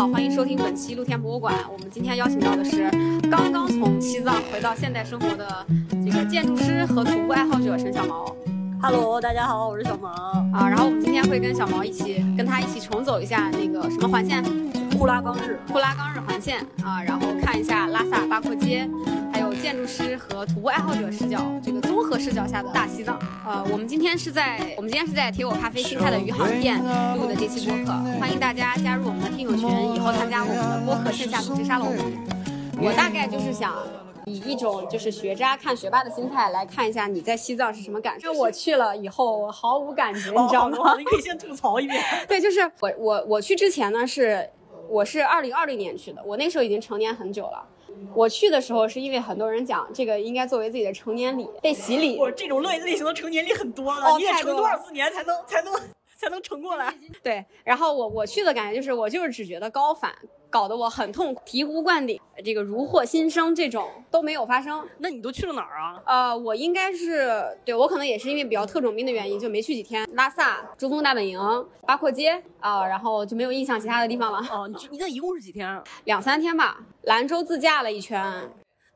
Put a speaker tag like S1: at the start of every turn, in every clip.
S1: 好，欢迎收听本期露天博物馆。我们今天邀请到的是刚刚从西藏回到现代生活的这个建筑师和徒步爱好者陈小毛。
S2: Hello，大家好，我是小毛。
S1: 啊，然后我们今天会跟小毛一起跟他一起重走一下那个什么环线，
S2: 呼拉冈日，
S1: 呼拉冈日环线啊，然后看一下拉萨八廓街，还有建筑师和徒步爱好者视角这个综合视角下的大西藏。呃，我们今天是在我们今天是在铁果咖啡新开的余杭店录的这期播客，欢迎大家加入我们的听友群，以后参加我们的播客线下组织沙龙。我大概就是想。以一种就是学渣看学霸的心态来看一下你在西藏是什么感受。我去了以后毫无感觉，你知道吗？
S2: 你可以先吐槽一遍。
S1: 对，就是我我我去之前呢是我是二零二零年去的，我那时候已经成年很久了。我去的时候是因为很多人讲这个应该作为自己的成年礼被洗礼。
S2: 我这种类类型的成年礼很多了，
S1: 哦
S2: 你得成多少次年才能才能才能撑过来？
S1: 对，然后我我去的感觉就是我就是只觉得高反搞得我很痛苦，醍醐灌顶，这个如获新生这种都没有发生。
S2: 那你都去了哪儿啊？
S1: 呃，我应该是对我可能也是因为比较特种兵的原因，就没去几天。拉萨、珠峰大本营、八廓街啊、然后就没有印象其他的地方了，
S2: 哦，你你那一共是几天啊？
S1: 两三天吧。兰州自驾了一圈，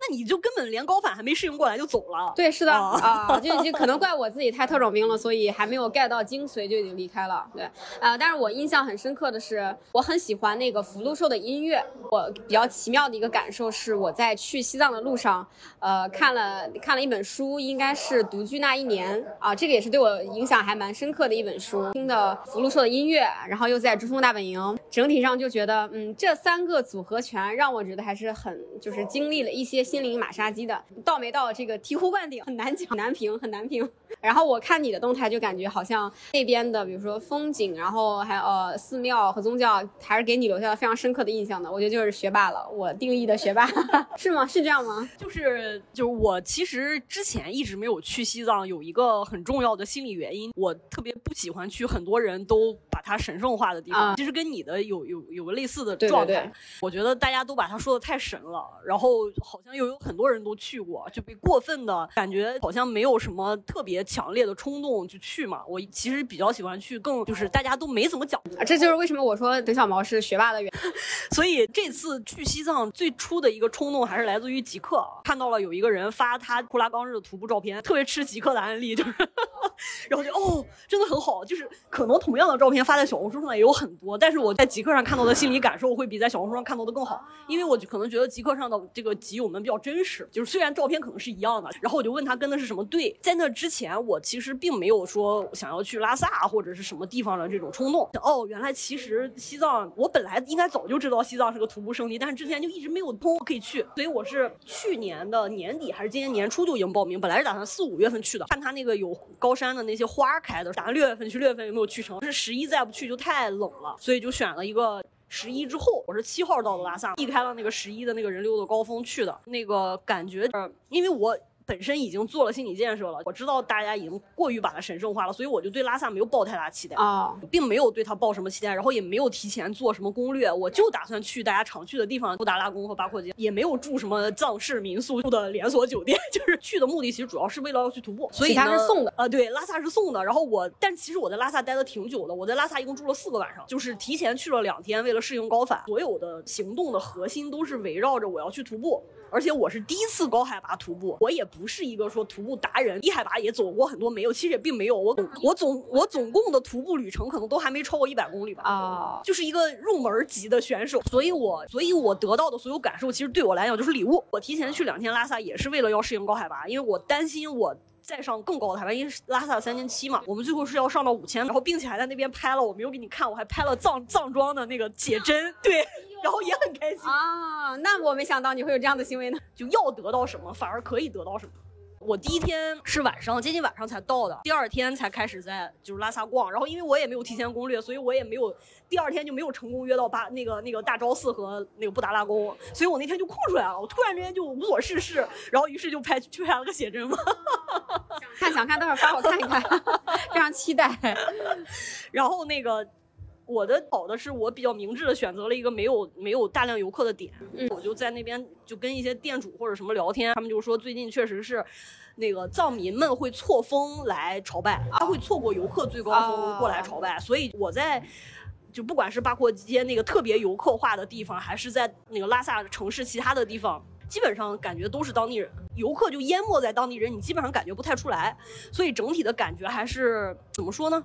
S2: 那你就根本连高反还没适应过来就走了。
S1: 对，是的
S2: 哦
S1: 啊、就就可能怪我自己太特种兵了，所以还没有 get 到精髓就已经离开了。对，呃，但是我印象很深刻的是，我很喜欢那个福禄寿的音乐。我比较奇妙的一个感受是，我在去西藏的路上，呃，看了看了一本书，应该是《独居那一年》啊，这个也是对我影响还蛮深刻的一本书。听的福禄寿的音乐，然后又在珠峰大本营，整体上就觉得，嗯，这三个组合拳让我觉得还是很就是经历了一些心灵马杀鸡的。到没到这个醍醐灌顶很难讲，难评，很难评。然后我看你的动态就感觉好像那边的，比如说风景，然后还有呃寺庙和宗教，还是给你留下了非常深刻的印象的。我觉得就是学霸了，我定义的学霸 是吗？是这样吗？
S2: 就是就是我其实之前一直没有去西藏，有一个很重要的心理原因，我特别不喜欢去很多人都把它神圣化的地方。
S1: 啊
S2: 其实跟你的有有有个类似的
S1: 对对
S2: 状态，
S1: 对
S2: 我觉得大家都把它说的太神了，然后好像又有很多人都去过，就被过分的感觉好像没有什么特别强烈的冲动就去嘛。我其实比较喜欢去更就是大家都没怎么讲
S1: 啊这就是为什么我说等小毛是学霸的原因。
S2: 所以这次去西藏最初的一个冲动还是来自于极客，看到了有一个人发他呼拉冈日的徒步照片，特别吃极客的案例，就是，然后就哦，真的很好，就是可能同样的照片发在小红书上也有很多，但是我在极客上看到的心理感受会比在小红书上看到的更好，因为我就可能觉得极客上的这个极友们比较真实，就是虽然照片可能是一样的，然后我就问他跟的是什么队，在那之前我其实并没有说想要去拉萨或者是什么地方的这种冲动，哦，原来其实西藏我本来应该早就知道西藏是个徒步圣地，但是之前就一直没有通可以去，所以我是去年的年底还是今年年初就已经报名，本来是打算四五月份去的，看他那个有高山的那些花开的，打算六月份去，六月份有没有去成？是十一再不去就太冷了，所以就选了一个。十一之后，我是七号到的拉萨，避开了那个十一的那个人流的高峰去的。那个感觉，呃，因为我本身已经做了心理建设了，我知道大家已经过于把它神圣化了，所以我就对拉萨没有抱太大期待。
S1: 哦，
S2: 并没有对它抱什么期待，然后也没有提前做什么攻略，我就打算去大家常去的地方，布达拉宫和八廓街，也没有住什么藏式民宿住的连锁酒店，就是去的目的其实主要是为了要去徒步，所以
S1: 其他
S2: 呢
S1: 是送的
S2: 呃，对，拉萨是送的。然后我，但其实我在拉萨待的挺久的，我在拉萨一共住了四个晚上，就是提前去了两天，为了适应高反，所有的行动的核心都是围绕着我要去徒步。而且我是第一次高海拔徒步，我也不是一个说徒步达人，低海拔也走过很多，没有，其实也并没有。我我总我总共的徒步旅程可能都还没超过一百公里吧。
S1: 哦，
S2: 就是一个入门级的选手，所以我所以我得到的所有感受，其实对我来讲就是礼物。我提前去两天拉萨，也是为了要适应高海拔，因为我担心我。再上更高的海拔，因为拉萨三千七嘛，我们最后是要上到五千，然后并且还在那边拍了，我没有给你看，我还拍了藏藏装的那个写真，对，然后也很开心。
S1: 啊，那我没想到你会有这样的行为呢。
S2: 就要得到什么，反而可以得到什么。我第一天是晚上，接近晚上才到的，第二天才开始在就是拉萨逛。然后因为我也没有提前攻略，所以我也没有第二天就没有成功约到巴那个那个大昭寺和那个布达拉宫，所以我那天就空出来了。我突然之间就无所事事，然后于是就拍去拍了个写真嘛。
S1: 看想看，待会儿发我看一看，非常期待。
S2: 然后那个我的好的是我比较明智的选择了一个没有没有大量游客的点，
S1: 嗯
S2: 我就在那边就跟一些店主或者什么聊天，他们就说最近确实是。那个藏民们会错峰来朝拜，他会错过游客最高峰过来朝拜，所以我在就不管是八廓街那个特别游客化的地方，还是在那个拉萨城市其他的地方，基本上感觉都是当地人，游客就淹没在当地人，你基本上感觉不太出来。所以整体的感觉还是怎么说呢？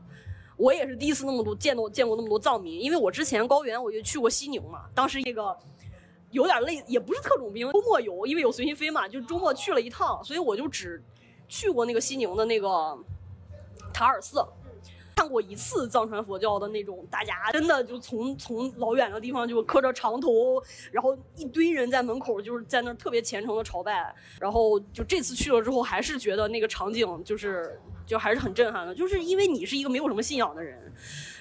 S2: 我也是第一次那么多见到见过那么多藏民，因为我之前高原我就去过西宁嘛，当时那个有点累，也不是特种兵，周末游，因为有随心飞嘛，就周末去了一趟，所以我就只去过那个西宁的那个塔尔寺。看过一次藏传佛教的那种，大家真的就从从老远的地方就磕着长头，然后一堆人在门口就是在那特别虔诚的朝拜，然后就这次去了之后，还是觉得那个场景就是就还是很震撼的，就是因为你是一个没有什么信仰的人，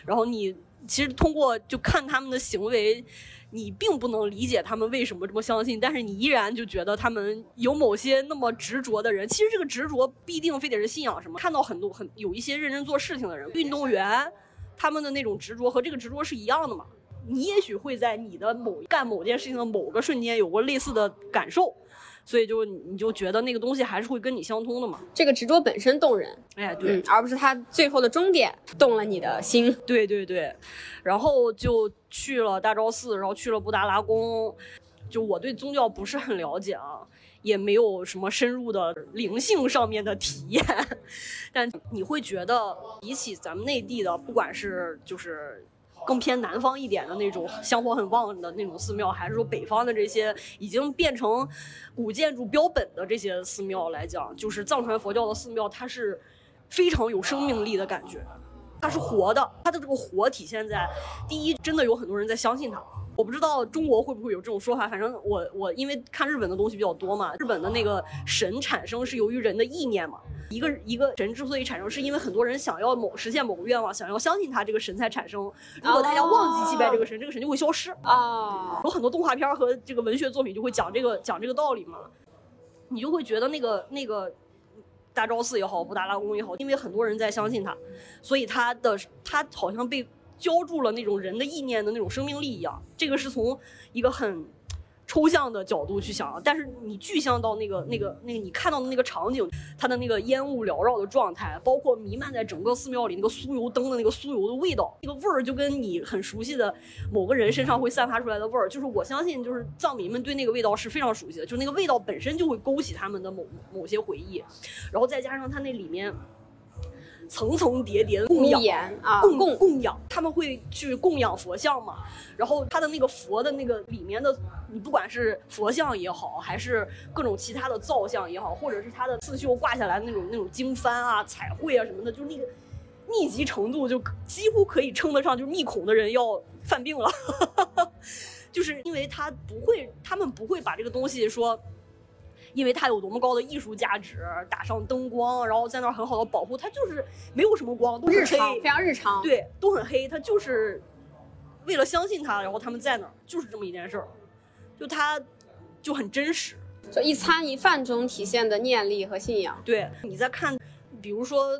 S2: 然后你其实通过就看他们的行为。你并不能理解他们为什么这么相信，但是你依然就觉得他们有某些那么执着的人。其实这个执着必定非得是信仰什么。看到很多很有一些认真做事情的人，运动员，他们的那种执着和这个执着是一样的嘛？你也许会在你的某干某件事情的某个瞬间有过类似的感受。所以就你就觉得那个东西还是会跟你相通的嘛？
S1: 这个执着本身动人，
S2: 哎，对，
S1: 而不是它最后的终点动了你的心。
S2: 对对对，然后就去了大昭寺，然后去了布达拉宫。就我对宗教不是很了解啊，也没有什么深入的灵性上面的体验。但你会觉得比起咱们内地的，不管是就是。更偏南方一点的那种香火很旺的那种寺庙，还是说北方的这些已经变成古建筑标本的这些寺庙来讲，就是藏传佛教的寺庙，它是非常有生命力的感觉，它是活的，它的这个活体现在第一，真的有很多人在相信它。我不知道中国会不会有这种说法，反正我我因为看日本的东西比较多嘛，日本的那个神产生是由于人的意念嘛。一个一个神之所以产生，是因为很多人想要某实现某个愿望，想要相信他，这个神才产生。如果大家忘记祭拜这个神，这个神就会消失啊。有很多动画片和这个文学作品就会讲这个讲这个道理嘛。你就会觉得那个那个大昭寺也好，布达拉宫也好，因为很多人在相信他，所以他的他好像被浇筑了那种人的意念的那种生命力一样。这个是从一个很。抽象的角度去想，但是你具象到那个、那个、那个你看到的那个场景，它的那个烟雾缭绕的状态，包括弥漫在整个寺庙里那个酥油灯的那个酥油的味道，那个味儿就跟你很熟悉的某个人身上会散发出来的味儿，就是我相信，就是藏民们对那个味道是非常熟悉的，就那个味道本身就会勾起他们的某某些回忆，然后再加上它那里面。层层叠叠的供养啊，供供供养，他们会去供养佛像嘛？然后他的那个佛的那个里面的，你不管是佛像也好，还是各种其他的造像也好，或者是他的刺绣挂下来的那种那种经幡啊、彩绘啊什么的，就是那个密集程度，就几乎可以称得上就是密孔的人要犯病了，就是因为他不会，他们不会把这个东西说。因为它有多么高的艺术价值，打上灯光，然后在那儿很好的保护，它就是没有什么光，都是
S1: 黑，非常日常，
S2: 对，都很黑。它就是为了相信它，然后他们在那儿，就是这么一件事儿，就它就很真实，
S1: 就一餐一饭中体现的念力和信仰。
S2: 对，你在看，比如说。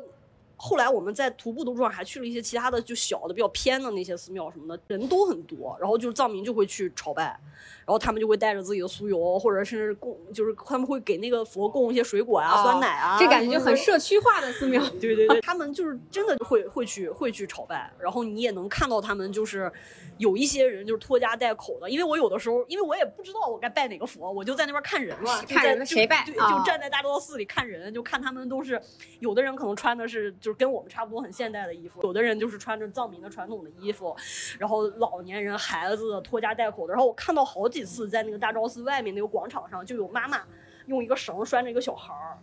S2: 后来我们在徒步的路上还去了一些其他的就小的比较偏的那些寺庙什么的，人都很多，然后就是藏民就会去朝拜，然后他们就会带着自己的酥油，或者是供，就是他们会给那个佛供一些水果啊、酸奶啊，
S1: 这感觉就很社区化的寺庙。
S2: 对对对，他们就是真的会会去会去朝拜，然后你也能看到他们就是有一些人就是拖家带口的，因为我有的时候因为我也不知道我该拜哪个佛，我就在那边看人嘛，
S1: 看人谁拜，
S2: 对，就站在大昭寺里看人，就看他们都是有的人可能穿的是就。就是跟我们差不多很现代的衣服，有的人就是穿着藏民的传统的衣服，然后老年人、孩子拖家带口的。然后我看到好几次在那个大昭寺外面那个广场上，就有妈妈用一个绳拴着一个小孩儿。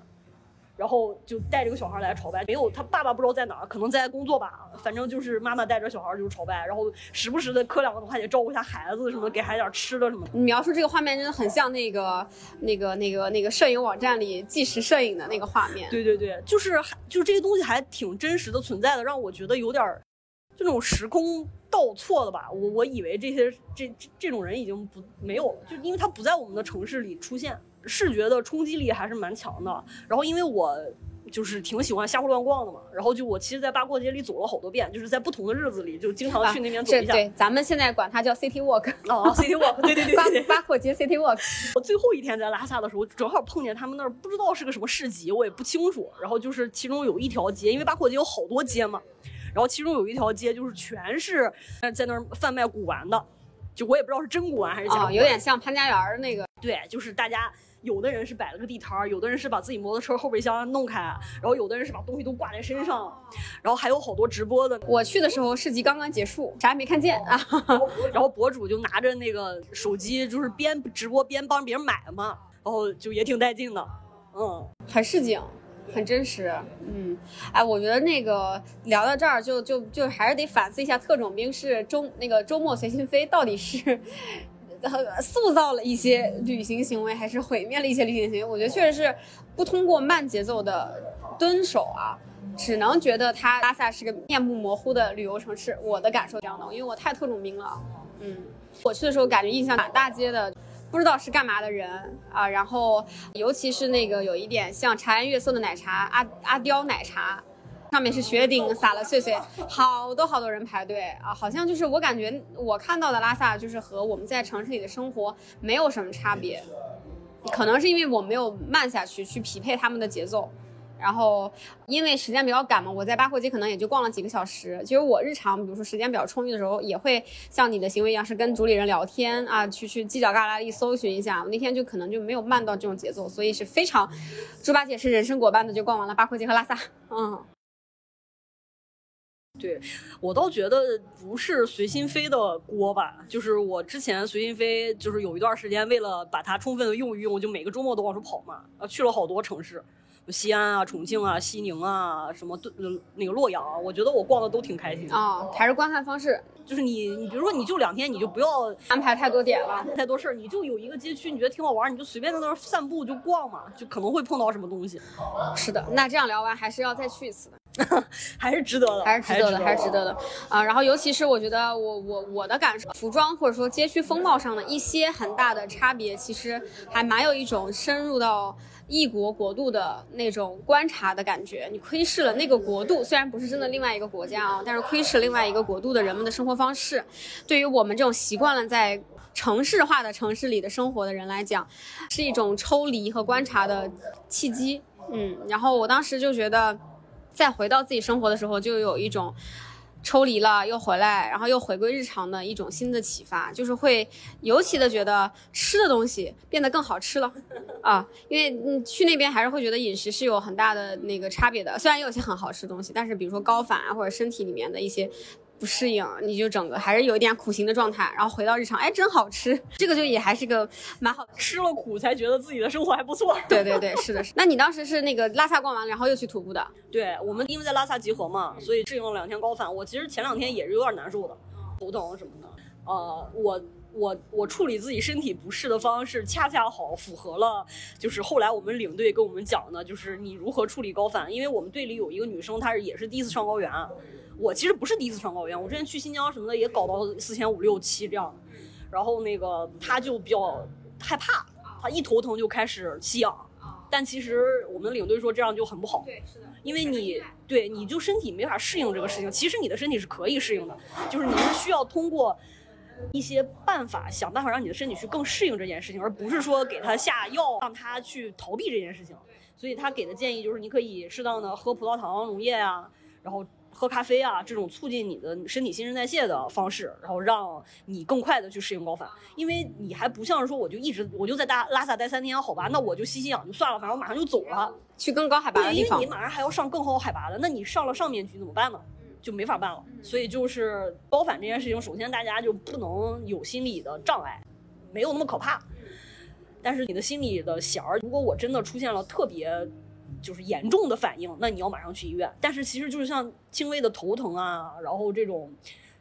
S2: 然后就带着个小孩来朝拜，没有他爸爸不知道在哪儿，可能在工作吧。反正就是妈妈带着小孩就是朝拜，然后时不时的磕两个头，还得照顾一下孩子什么，给孩子点吃的什么。
S1: 你描述这个画面真的很像那个那个那个那个摄影网站里纪实摄影的那个画面。
S2: 对对对，就是就是这些东西还挺真实的存在的，让我觉得有点就那种时空倒错了吧。我我以为这些这这种人已经不没有了，就因为他不在我们的城市里出现。视觉的冲击力还是蛮强的，然后因为我就是挺喜欢瞎胡乱逛的嘛，然后就我其实，在八廓街里走了好多遍，就是在不同的日子里，就经常去那边走一下。
S1: 对，咱们现在管它叫 City Walk。
S2: 哦，City Walk，对对对对。
S1: 八廓街 City Walk。
S2: 我最后一天在拉萨的时候，正好碰见他们那儿，不知道是个什么市集，我也不清楚。然后就是其中有一条街，因为八廓街有好多街嘛。然然后其中有一条街就是全是在那儿贩卖古玩的，就我也不知道是真古玩还是假古玩，
S1: 有点像潘家园那个。
S2: 对，就是大家。有的人是摆了个地摊儿，有的人是把自己摩托车后备箱弄开，然后有的人是把东西都挂在身上，然后还有好多直播的。
S1: 我去的时候市集刚刚结束，啥也没看见啊。
S2: 然后博主就拿着那个手机，就是边直播边帮别人买嘛，然后就也挺带劲的，嗯，
S1: 很市井，很真实，嗯，哎，我觉得那个聊到这儿就就就还是得反思一下，特种兵是周那个周末随心飞到底是。塑造了一些旅行行为，还是毁灭了一些旅行行为？我觉得确实是不通过慢节奏的蹲守啊，只能觉得它拉萨是个面目模糊的旅游城市。我的感受这样的，因为我太特种兵了。嗯，我去的时候感觉印象满大街的，不知道是干嘛的人啊。然后尤其是那个有一点像茶颜悦色的奶茶，阿阿刁奶茶。上面是雪顶撒了碎碎，好多好多人排队啊，好像就是我感觉我看到的拉萨就是和我们在城市里的生活没有什么差别，可能是因为我没有慢下去去匹配他们的节奏，然后因为时间比较赶嘛，我在八廓街可能也就逛了几个小时。其实我日常比如说时间比较充裕的时候，也会像你的行为一样，是跟主理人聊天啊，去去犄角旮旯里搜寻一下。我那天就可能就没有慢到这种节奏，所以是非常猪八戒是人参果般的就逛完了八廓街和拉萨，嗯。
S2: 对我倒觉得不是随心飞的锅吧，就是我之前随心飞，就是有一段时间为了把它充分的用一用，就每个周末都往出跑嘛，啊，去了好多城市，西安啊、重庆啊、西宁啊，什么那个洛阳，啊我觉得我逛的都挺开心
S1: 啊。还是观看方式，
S2: 就是你，你比如说你就两天，你就不要
S1: 安排太多点了，
S2: 太多事儿，你就有一个街区，你觉得挺好玩，你就随便在那儿散步就逛嘛，就可能会碰到什么东西。
S1: 是的，那这样聊完还是要再去一次的。
S2: 还是值得的，
S1: 还是值得的，还是值得的啊！然后，尤其是我觉得，我我我的感受，服装或者说街区风貌上的一些很大的差别，其实还蛮有一种深入到异国国度的那种观察的感觉。你窥视了那个国度，虽然不是真的另外一个国家啊，但是窥视另外一个国度的人们的生活方式，对于我们这种习惯了在城市化的城市里的生活的人来讲，是一种抽离和观察的契机。嗯，然后我当时就觉得。再回到自己生活的时候，就有一种抽离了又回来，然后又回归日常的一种新的启发，就是会尤其的觉得吃的东西变得更好吃了啊，因为你去那边还是会觉得饮食是有很大的那个差别的，虽然有些很好吃的东西，但是比如说高反啊或者身体里面的一些。不适应，你就整个还是有一点苦行的状态，然后回到日常，哎，真好吃，这个就也还是个蛮好的，
S2: 吃了苦才觉得自己的生活还不错。
S1: 对对对，是的，是。那你当时是那个拉萨逛完，然后又去徒步的？
S2: 对，我们因为在拉萨集合嘛，所以适应了两天高反。我其实前两天也是有点难受的，头疼什么的。呃，我我我处理自己身体不适的方式，恰恰好符合了，就是后来我们领队跟我们讲的，就是你如何处理高反。因为我们队里有一个女生，她是也是第一次上高原。我其实不是第一次上高原，我之前去新疆什么的也搞到四千五六七这样，然后那个她就比较害怕，她一头疼就开始吸氧，但其实我们领队说这样就很不好，
S1: 对，是的，
S2: 因为你对你就身体没法适应这个事情，其实你的身体是可以适应的，就是你是需要通过一些办法想办法让你的身体去更适应这件事情，而不是说给他下药让他去逃避这件事情，所以他给的建议就是你可以适当的喝葡萄糖溶液啊，然后。喝咖啡啊，这种促进你的身体新陈代谢的方式，然后让你更快的去适应高反，因为你还不像是说我就一直我就在大拉萨待三天，好吧，那我就吸吸氧就算了，反正我马上就走了，
S1: 去更高海拔的地
S2: 方。因为你马上还要上更高海拔的，那你上了上面去怎么办呢？就没法办了。所以就是包反这件事情，首先大家就不能有心理的障碍，没有那么可怕。但是你的心里的弦儿，如果我真的出现了特别。就是严重的反应，那你要马上去医院。但是其实就是像轻微的头疼啊，然后这种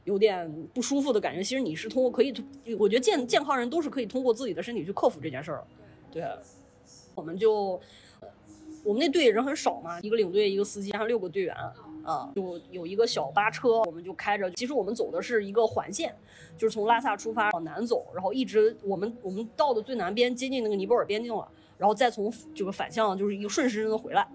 S2: 有点不舒服的感觉，其实你是通过可以，我觉得健健康人都是可以通过自己的身体去克服这件事儿。对，我们就我们那队人很少嘛，一个领队，一个司机，还有六个队员啊，就有一个小巴车，我们就开着。其实我们走的是一个环线，就是从拉萨出发往南走，然后一直我们我们到的最南边，接近那个尼泊尔边境了。然后再从这个反向就是一个顺时针的回来，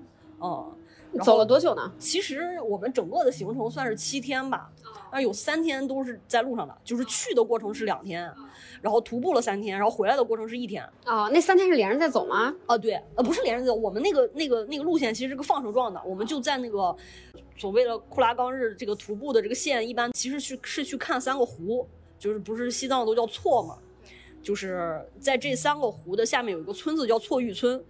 S2: 嗯，
S1: 走了多久呢？
S2: 其实我们整个的行程算是七天吧，但有三天都是在路上的，就是去的过程是两天，然后徒步了三天，然后回来的过程是一天。
S1: 哦，那三天是连着在走吗？
S2: 啊，对，呃，不是连着走，我们那个那个那个路线其实是个放射状的，我们就在那个所谓的库拉冈日这个徒步的这个线，一般其实去是去看三个湖，就是不是西藏都叫错嘛，就是在这三个湖的下面有一个村子叫错玉村，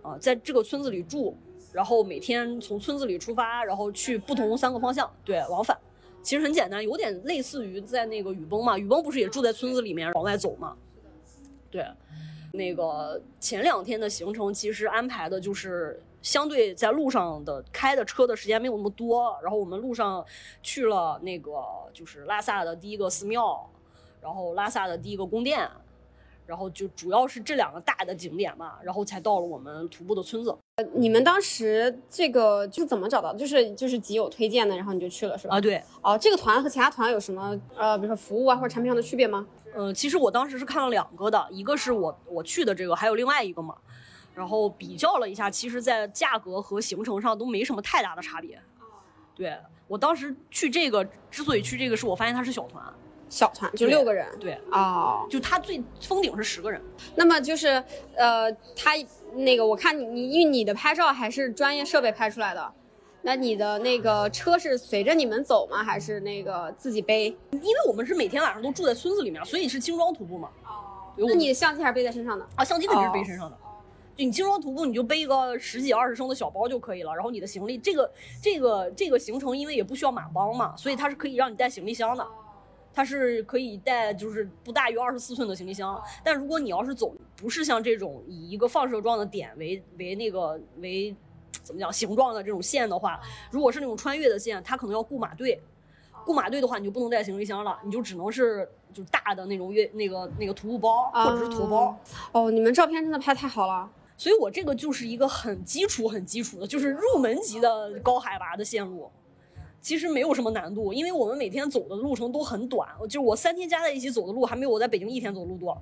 S2: 啊，在这个村子里住，然后每天从村子里出发，然后去不同三个方向，对，往返。其实很简单，有点类似于在那个雨崩嘛，雨崩不是也住在村子里面往外走嘛？对，那个前两天的行程其实安排的就是相对在路上的开的车的时间没有那么多，然后我们路上去了那个就是拉萨的第一个寺庙，然后拉萨的第一个宫殿，然后就主要是这两个大的景点嘛，然后才到了我们徒步的村子
S1: 你们当时这个就是怎么找到？就是就是集友推荐的，然后你就去了是吧？
S2: 啊。对，
S1: 哦，这个团和其他团有什么呃，比如说服务啊或者产品上的区别吗？
S2: 呃，其实我当时是看了两个的，一个是我我去的这个，还有另外一个嘛。然后比较了一下，其实在价格和行程上都没什么太大的差别。对我当时去这个，之所以去这个，是我发现它是小团，
S1: 小团就
S2: 对
S1: 六个人。
S2: 对，
S1: 哦，
S2: 就他最封顶是十个人。
S1: 那么就是呃，他那个我看你你因为你的拍照还是专业设备拍出来的，那你的那个车是随着你们走吗？还是那个自己背？
S2: 因为我们是每天晚上都住在村子里面，所以是精装徒步嘛。对
S1: 那你的相机还是背在身上的？
S2: 啊，相机肯定是背身上的。就你精装徒步，你就背一个十几二十升的小包就可以了。然后你的行李，这个这个这个行程，因为也不需要马帮嘛，所以它是可以让你带行李箱的。它是可以带，就是不大于二十四寸的行李箱。但如果你要是走，不是像这种以一个放射状的点为为那个为怎么讲形状的这种线的话，如果是那种穿越的线，它可能要雇马队。雇马队的话，你就不能带行李箱了，你就只能是就是大的那种越那个那个徒步包或者是驮包。
S1: 哦，你们照片真的拍太好了。
S2: 所以我这个就是一个很基础、很基础的，就是入门级的高海拔的线路，其实没有什么难度，因为我们每天走的路程都很短，就是我三天加在一起走的路还没有我在北京一天走的路多。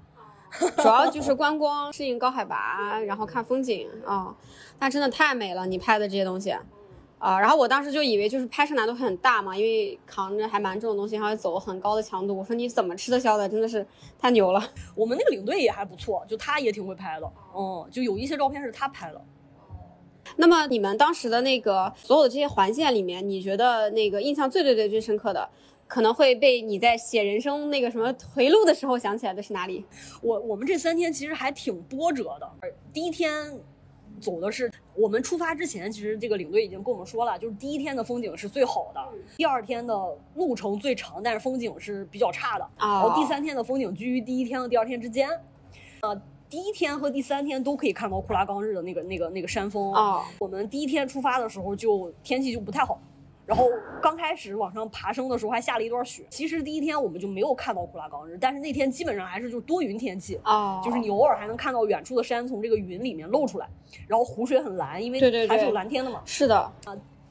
S1: 主要就是观光、适应高海拔，然后看风景啊、那真的太美了，你拍的这些东西。啊，然后我当时就以为就是拍摄难度会很大嘛，因为扛着还蛮重的东西，还要走很高的强度。我说你怎么吃得消的？真的是太牛了。
S2: 我们那个领队也还不错，就他也挺会拍的，嗯，就有一些照片是他拍的。
S1: 那么你们当时的那个所有的这些环线里面，你觉得那个印象最最最最深刻的，可能会被你在写人生那个什么回路的时候想起来的是哪里？
S2: 我我们这三天其实还挺波折的。第一天走的是我们出发之前，其实这个领队已经跟我们说了，就是第一天的风景是最好的，第二天的路程最长，但是风景是比较差的。然后第三天的风景居于第一天和第二天之间。呃，第一天和第三天都可以看到库拉冈日的那个那个那个山峰。
S1: 哦
S2: 我们第一天出发的时候就天气就不太好。然后刚开始往上爬升的时候还下了一段雪，其实第一天我们就没有看到库拉冈日，但是那天基本上还是就是多云天气，
S1: 啊，
S2: 就是你偶尔还能看到远处的山从这个云里面露出来，然后湖水很蓝，因为还是有蓝天的嘛。
S1: 是的啊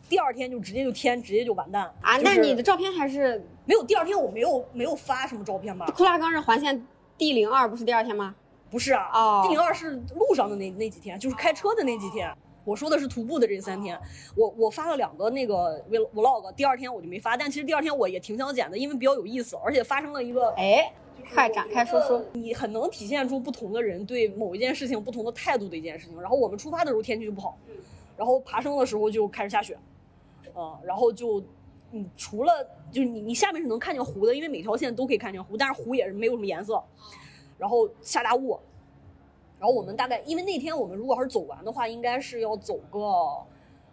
S2: 第二天就直接就天直接就完蛋
S1: 啊，
S2: 就是
S1: 那你的照片还是
S2: 没有第二天我没有没有发什么照片吧？
S1: 库拉冈日环线 D 零二不是第二天吗？
S2: 不是啊，
S1: 哦
S2: 第零二是路上的那那几天，就是开车的那几天。我说的是徒步的这三天，我我发了两个那个 vlog，第二天我就没发，但其实第二天我也挺想剪的，因为比较有意思，而且发生了一个
S1: 哎，快展开说说。
S2: 你很能体现出不同的人对某一件事情不同的态度的一件事情。然后我们出发的时候天气就不好，然后爬升的时候就开始下雪，嗯，然后就你除了就是你你下面是能看见湖的，因为每条线都可以看见湖，但是湖也是没有什么颜色，然后下大雾，然后我们大概因为那天我们如果要是走完的话，应该是要走个，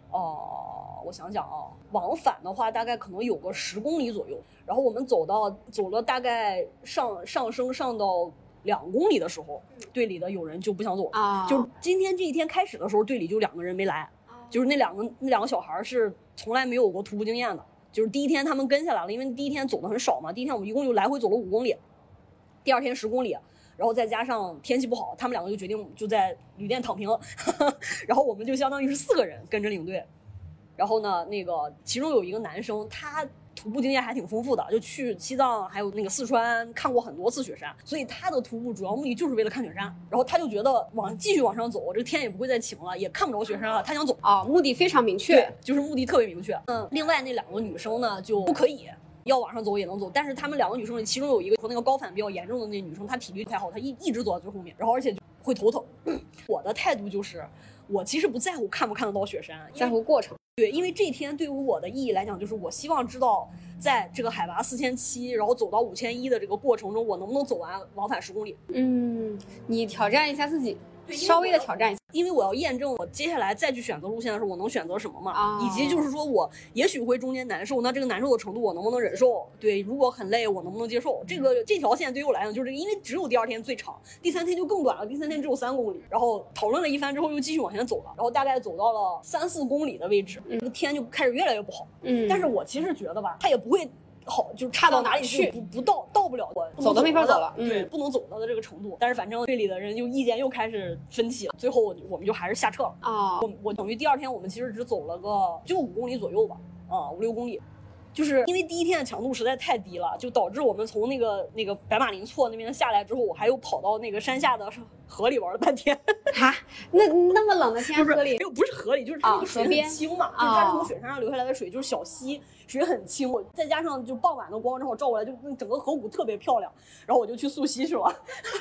S2: 呃，我想想啊，往返的话大概可能有个十公里左右。然后我们走到走了大概上上升上到两公里的时候，队里的有人就不想走了。
S1: 啊，
S2: 就今天这一天开始的时候，队里就两个人没来，就是那两个那两个小孩儿是从来没有过徒步经验的，就是第一天他们跟下来了，因为第一天走的很少嘛，第一天我们一共就来回走了五公里，第二天十公里，然后再加上天气不好，他们两个就决定就在旅店躺平，然后我们就相当于是四个人跟着领队，然后呢，那个其中有一个男生，他徒步经验还挺丰富的，就去西藏还有那个四川看过很多次雪山，所以他的徒步主要目的就是为了看雪山。然后他就觉得往继续往上走，这个天也不会再晴了，也看不着雪山了，他想走。
S1: 哦，目的非常明确，，
S2: 就是目的特别明确。嗯，另外那两个女生呢就不可以。要往上走也能走，但是她们两个女生里，其中有一个那个高反比较严重的那女生，她体力不太好，她一一直走到最后面，然后而且就会头疼。我的态度就是，我其实不在乎看不看得到雪山，
S1: 在乎过程。
S2: 对，因为这天对于我的意义来讲，就是我希望知道，在这个海拔四千七，然后走到五千一的这个过程中，我能不能走完往返十公里。
S1: 嗯，你挑战一下自己，稍微的挑战一下。
S2: 因为我要验证我接下来再去选择路线的时候，我能选择什么嘛？
S1: 哦
S2: 以及就是说我也许会中间难受，那这个难受的程度我能不能忍受？对，如果很累，我能不能接受？这个这条线对于我来讲，就是因为只有第二天最长，第三天就更短了，第三天只有三公里。然后讨论了一番之后，又继续往前走了，然后大概走到了三四公里的位置，这个天就开始越来越不好。
S1: 嗯，
S2: 但是我其实觉得吧，它也不会好，就差到哪里去，不不到到不了我
S1: 走都没法
S2: 的
S1: 走了嗯
S2: 对，不能走到的这个程度。但是反正队里的人就意见又开始分歧了，最后我我们就还是下撤了。
S1: 啊，
S2: 我我等于第二天我们其实只走了个就五公里左右吧，啊五六公里。就是因为第一天的强度实在太低了，就导致我们从那个那个白马林措那边下来之后，我还又跑到那个山下的河里玩了半天。
S1: 哈，那那么冷的天，河里
S2: 没，有不是河里，就是它那
S1: 哦
S2: 个水很清嘛，就是它从雪山上流下来的水，就是小溪，水很清。我再加上就傍晚的光正好照过来，就那整个河谷特别漂亮。然后我就去溯溪去了，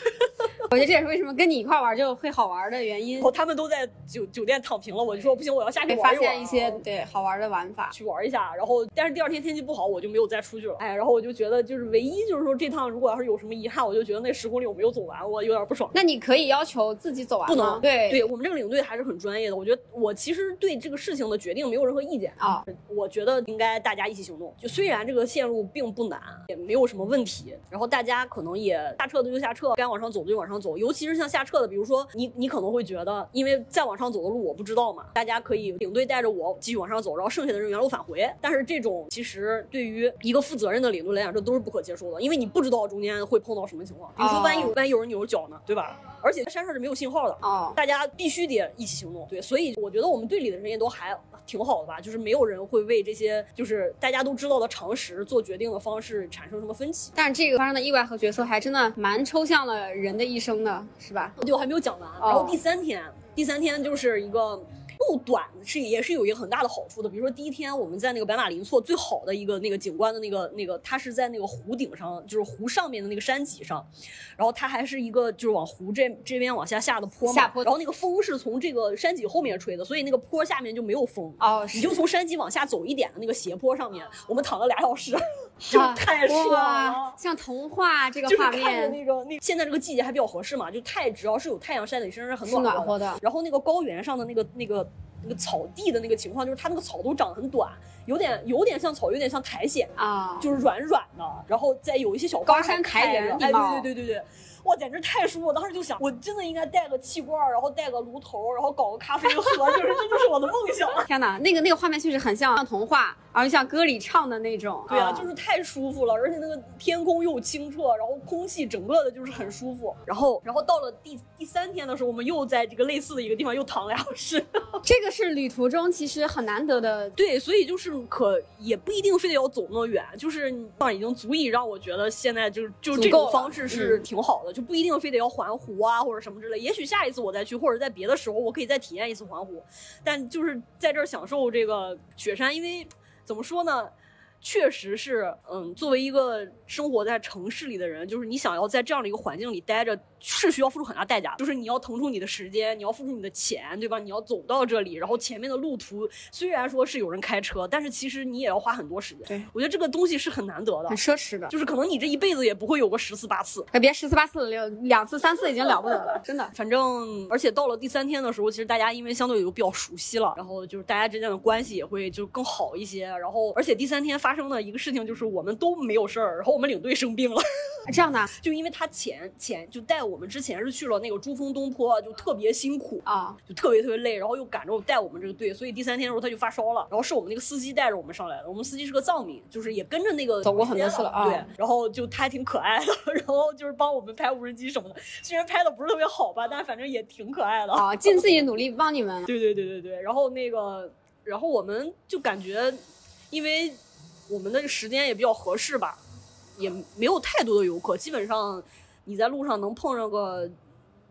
S1: 我觉得这也是为什么跟你一块玩就会好玩的原因
S2: 然后，他们都在酒酒店躺平了，我就说不行，我要下去
S1: 发
S2: 玩一玩。
S1: 现一些对好玩的玩法。
S2: 去玩一下，然后但是第二天天气不好，我就没有再出去了。哎，然后我就觉得就是唯一就是说这趟如果要是有什么遗憾，我就觉得那十公里我没有走完，我有点不爽。
S1: 那你可以要求自己走完吗
S2: 不能，
S1: 对
S2: 对我们这个领队还是很专业的。我觉得我其实对这个事情的决定没有任何意见
S1: 啊。
S2: 我觉得应该大家一起行动。就虽然这个线路并不难，也没有什么问题，然后大家可能也下撤的就下撤，该往上走的就往上走。尤其是像下撤的，比如说你你可能会觉得，因为再往上走的路我不知道嘛，大家可以领队带着我继续往上走，然后剩下的人原路返回。但是这种其实对于一个负责任的领队来讲，这都是不可接受的，因为你不知道中间会碰到什么情况，比如说万一万一有人扭着脚呢，对吧？而且山上是没有信号的，
S1: 啊，
S2: 大家必须得一起行动。对，所以我觉得我们队里的人也都还挺好的吧，就是没有人会为这些就是大家都知道的常识做决定的方式产生什么分歧。
S1: 但是这个发生的意外和决策还真的蛮抽象了人的一生的，是吧？
S2: 对，我还没有讲完。然后第三天，第三天就是一个。路短是也是有一个很大的好处的，比如说第一天我们在那个白马林措最好的一个那个景观的那个那个，它是在那个湖顶上，就是湖上面的那个山脊上，然后它还是一个就是往湖这这边往下下的坡嘛，
S1: 下坡
S2: 然后那个风是从这个山脊后面吹的，所以那个坡下面就没有风，
S1: 哦，
S2: 你就从山脊往下走一点的那个斜坡上面，我们躺了俩小时，就
S1: 啊
S2: 太爽了。
S1: 像童话这个画
S2: 就是看着
S1: 面
S2: 那个那现在这个季节还比较合适嘛，就太只要是有太阳晒在你身上是很暖和
S1: 暖和的，
S2: 然后那个高原上的那个那个那个草地的那个情况，就是它那个草都长得很短，有点有点像草，有点像苔藓，
S1: 啊，
S2: 就是软软的，然后再有一些小
S1: 高山苔
S2: 开着哎，
S1: 原地貌
S2: 对对对对对。哇，简直太舒服！我当时就想，我真的应该带个气罐，然后带个炉头，然后搞个咖啡喝，就是这就是我的梦想。
S1: 天哪，那个那个画面确实很像像童话，然后像歌里唱的那种。
S2: 对啊，就是太舒服了，而且那个天空又清澈，然后空气整个的就是很舒服。然后，然后到了第第三天的时候，我们又在这个类似的一个地方又躺了两小时。
S1: 这个是旅途中其实很难得的。
S2: 对，所以就是可也不一定非得要走那么远，就是那已经足以让我觉得现在就就这种方式是
S1: 嗯
S2: 挺好的，就不一定非得要环湖啊或者什么之类。也许下一次我再去，或者在别的时候我可以再体验一次环湖，但就是在这儿享受这个雪山，因为怎么说呢？确实是，嗯，作为一个生活在城市里的人，就是你想要在这样的一个环境里待着，是需要付出很大代价的。就是你要腾出你的时间，你要付出你的钱，对吧？你要走到这里，然后前面的路途虽然说是有人开车，但是其实你也要花很多时间。
S1: 对，
S2: 我觉得这个东西是很难得的
S1: 很，奢侈的，
S2: 就是可能你这一辈子也不会有个十次八次。
S1: 可别十次八次了，两次三次已经了不得了，真的。
S2: 反正，而且到了第三天的时候，其实大家因为相对有比较熟悉了，然后就是大家之间的关系也会就更好一些。然后，而且第三天发生的一个事情就是我们都没有事儿，然后我们领队生病了。
S1: 这样的啊
S2: 就因为他前前就带我们之前是去了那个珠峰东坡，就特别辛苦，
S1: 啊，
S2: 就特别特别累，然后又赶着带我们这个队，所以第三天的时候他就发烧了，然后是我们那个司机带着我们上来的，我们司机是个藏民，就是也跟着那个
S1: 走过很多次了啊
S2: 对，然后就他还挺可爱的，然后就是帮我们拍无人机什么的，虽然拍的不是特别好吧，但反正也挺可爱的。
S1: 啊，尽自己努力帮你们了。
S2: 对对对对对，然后那个，然后我们就感觉，因为我们的时间也比较合适吧，也没有太多的游客，基本上你在路上能碰上个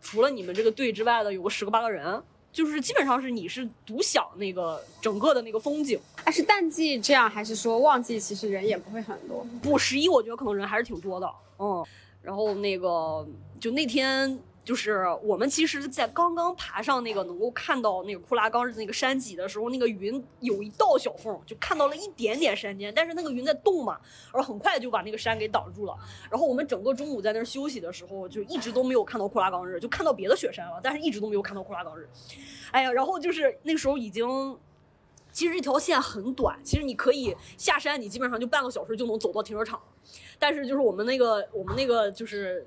S2: 除了你们这个队之外的有个十个八个人，就是基本上是你是独享那个整个的那个风景。
S1: 哎，是淡季这样，还是说旺季其实人也不会很多？
S2: 不，十一我觉得可能人还是挺多的，嗯，然后那个就那天。就是我们其实，在刚刚爬上那个能够看到那个库拉冈日那个山脊的时候，那个云有一道小缝，就看到了一点点山间，但是那个云在动嘛，然后很快就把那个山给挡住了。然后我们整个中午在那儿休息的时候，就一直都没有看到库拉冈日，就看到别的雪山了，但是一直都没有看到库拉冈日。哎呀，然后就是那时候已经，其实这条线很短，其实你可以下山，你基本上就半个小时就能走到停车场，但是就是我们那个我们那个就是。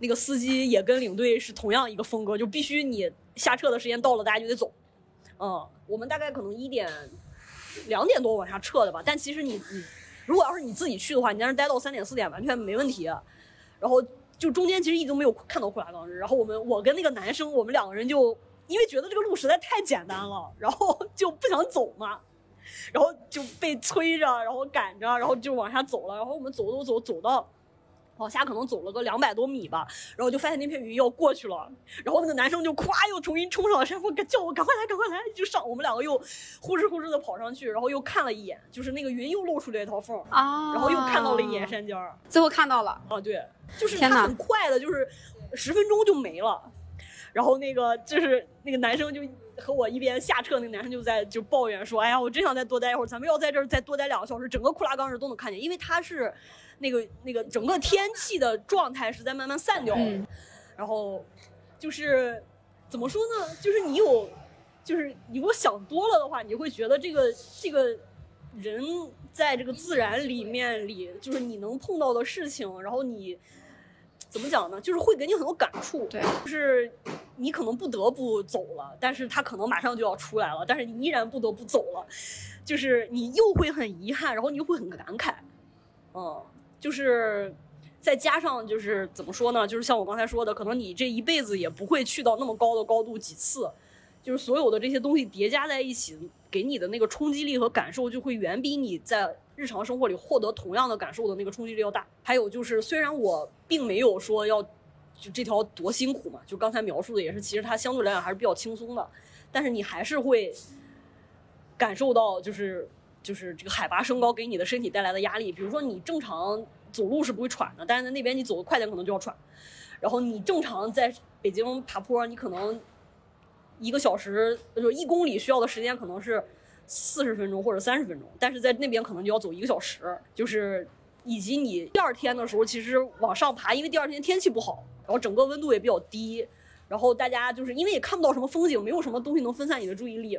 S2: 那个司机也跟领队是同样一个风格，就必须你下撤的时间到了，大家就得走。嗯，我们大概可能一点、两点多往下撤的吧。但其实你你，如果要是你自己去的话，你在那待到三点四点完全没问题。然后就中间其实一直没有看到库拉冈日。然后我们我跟那个男生，我们两个人就因为觉得这个路实在太简单了，然后 就不想走嘛，然后就被催着，然后赶着，然后就往下走了。然后我们走走走走到。往下可能走了个两百多米吧，然后就发现那片云要过去了，然后那个男生就咵又重新冲上了山坡，叫我赶快来，赶快来，就上。我们两个又呼哧呼哧的跑上去，然后又看了一眼，就是那个云又露出了一条缝啊，然后又看到了一眼山尖儿，
S1: 最后看到了
S2: 啊，对，就是它很快的，就是十分钟就没了。然后那个就是那个男生就和我一边下车，那个男生就在就抱怨说：“哎呀，我真想再多待一会儿，咱们要在这儿再多待两个小时，整个库拉冈日都能看见，因为它是。”那个那个整个天气的状态是在慢慢散掉，然后就是怎么说呢？就是你有，就是你如果想多了的话，你会觉得这个这个人在这个自然里面里，就是你能碰到的事情，然后你怎么讲呢？就是会给你很多感触。
S1: 对，
S2: 就是你可能不得不走了，但是他可能马上就要出来了，但是你依然不得不走了，就是你又会很遗憾，然后你又会很感慨，嗯。就是再加上就是怎么说呢？就是像我刚才说的，可能你这一辈子也不会去到那么高的高度几次，就是所有的这些东西叠加在一起，给你的那个冲击力和感受就会远比你在日常生活里获得同样的感受的那个冲击力要大。还有就是，虽然我并没有说要就这条多辛苦嘛，就刚才描述的也是，其实它相对来讲还是比较轻松的，但是你还是会感受到就是。就是这个海拔升高给你的身体带来的压力，比如说你正常走路是不会喘的，但是在那边你走得快点可能就要喘。然后你正常在北京爬坡，你可能一个小时就一公里需要的时间可能是四十分钟或者三十分钟，但是在那边可能就要走一个小时。就是以及你第二天的时候，其实往上爬，因为第二天天气不好，然后整个温度也比较低，然后大家就是因为也看不到什么风景，没有什么东西能分散你的注意力。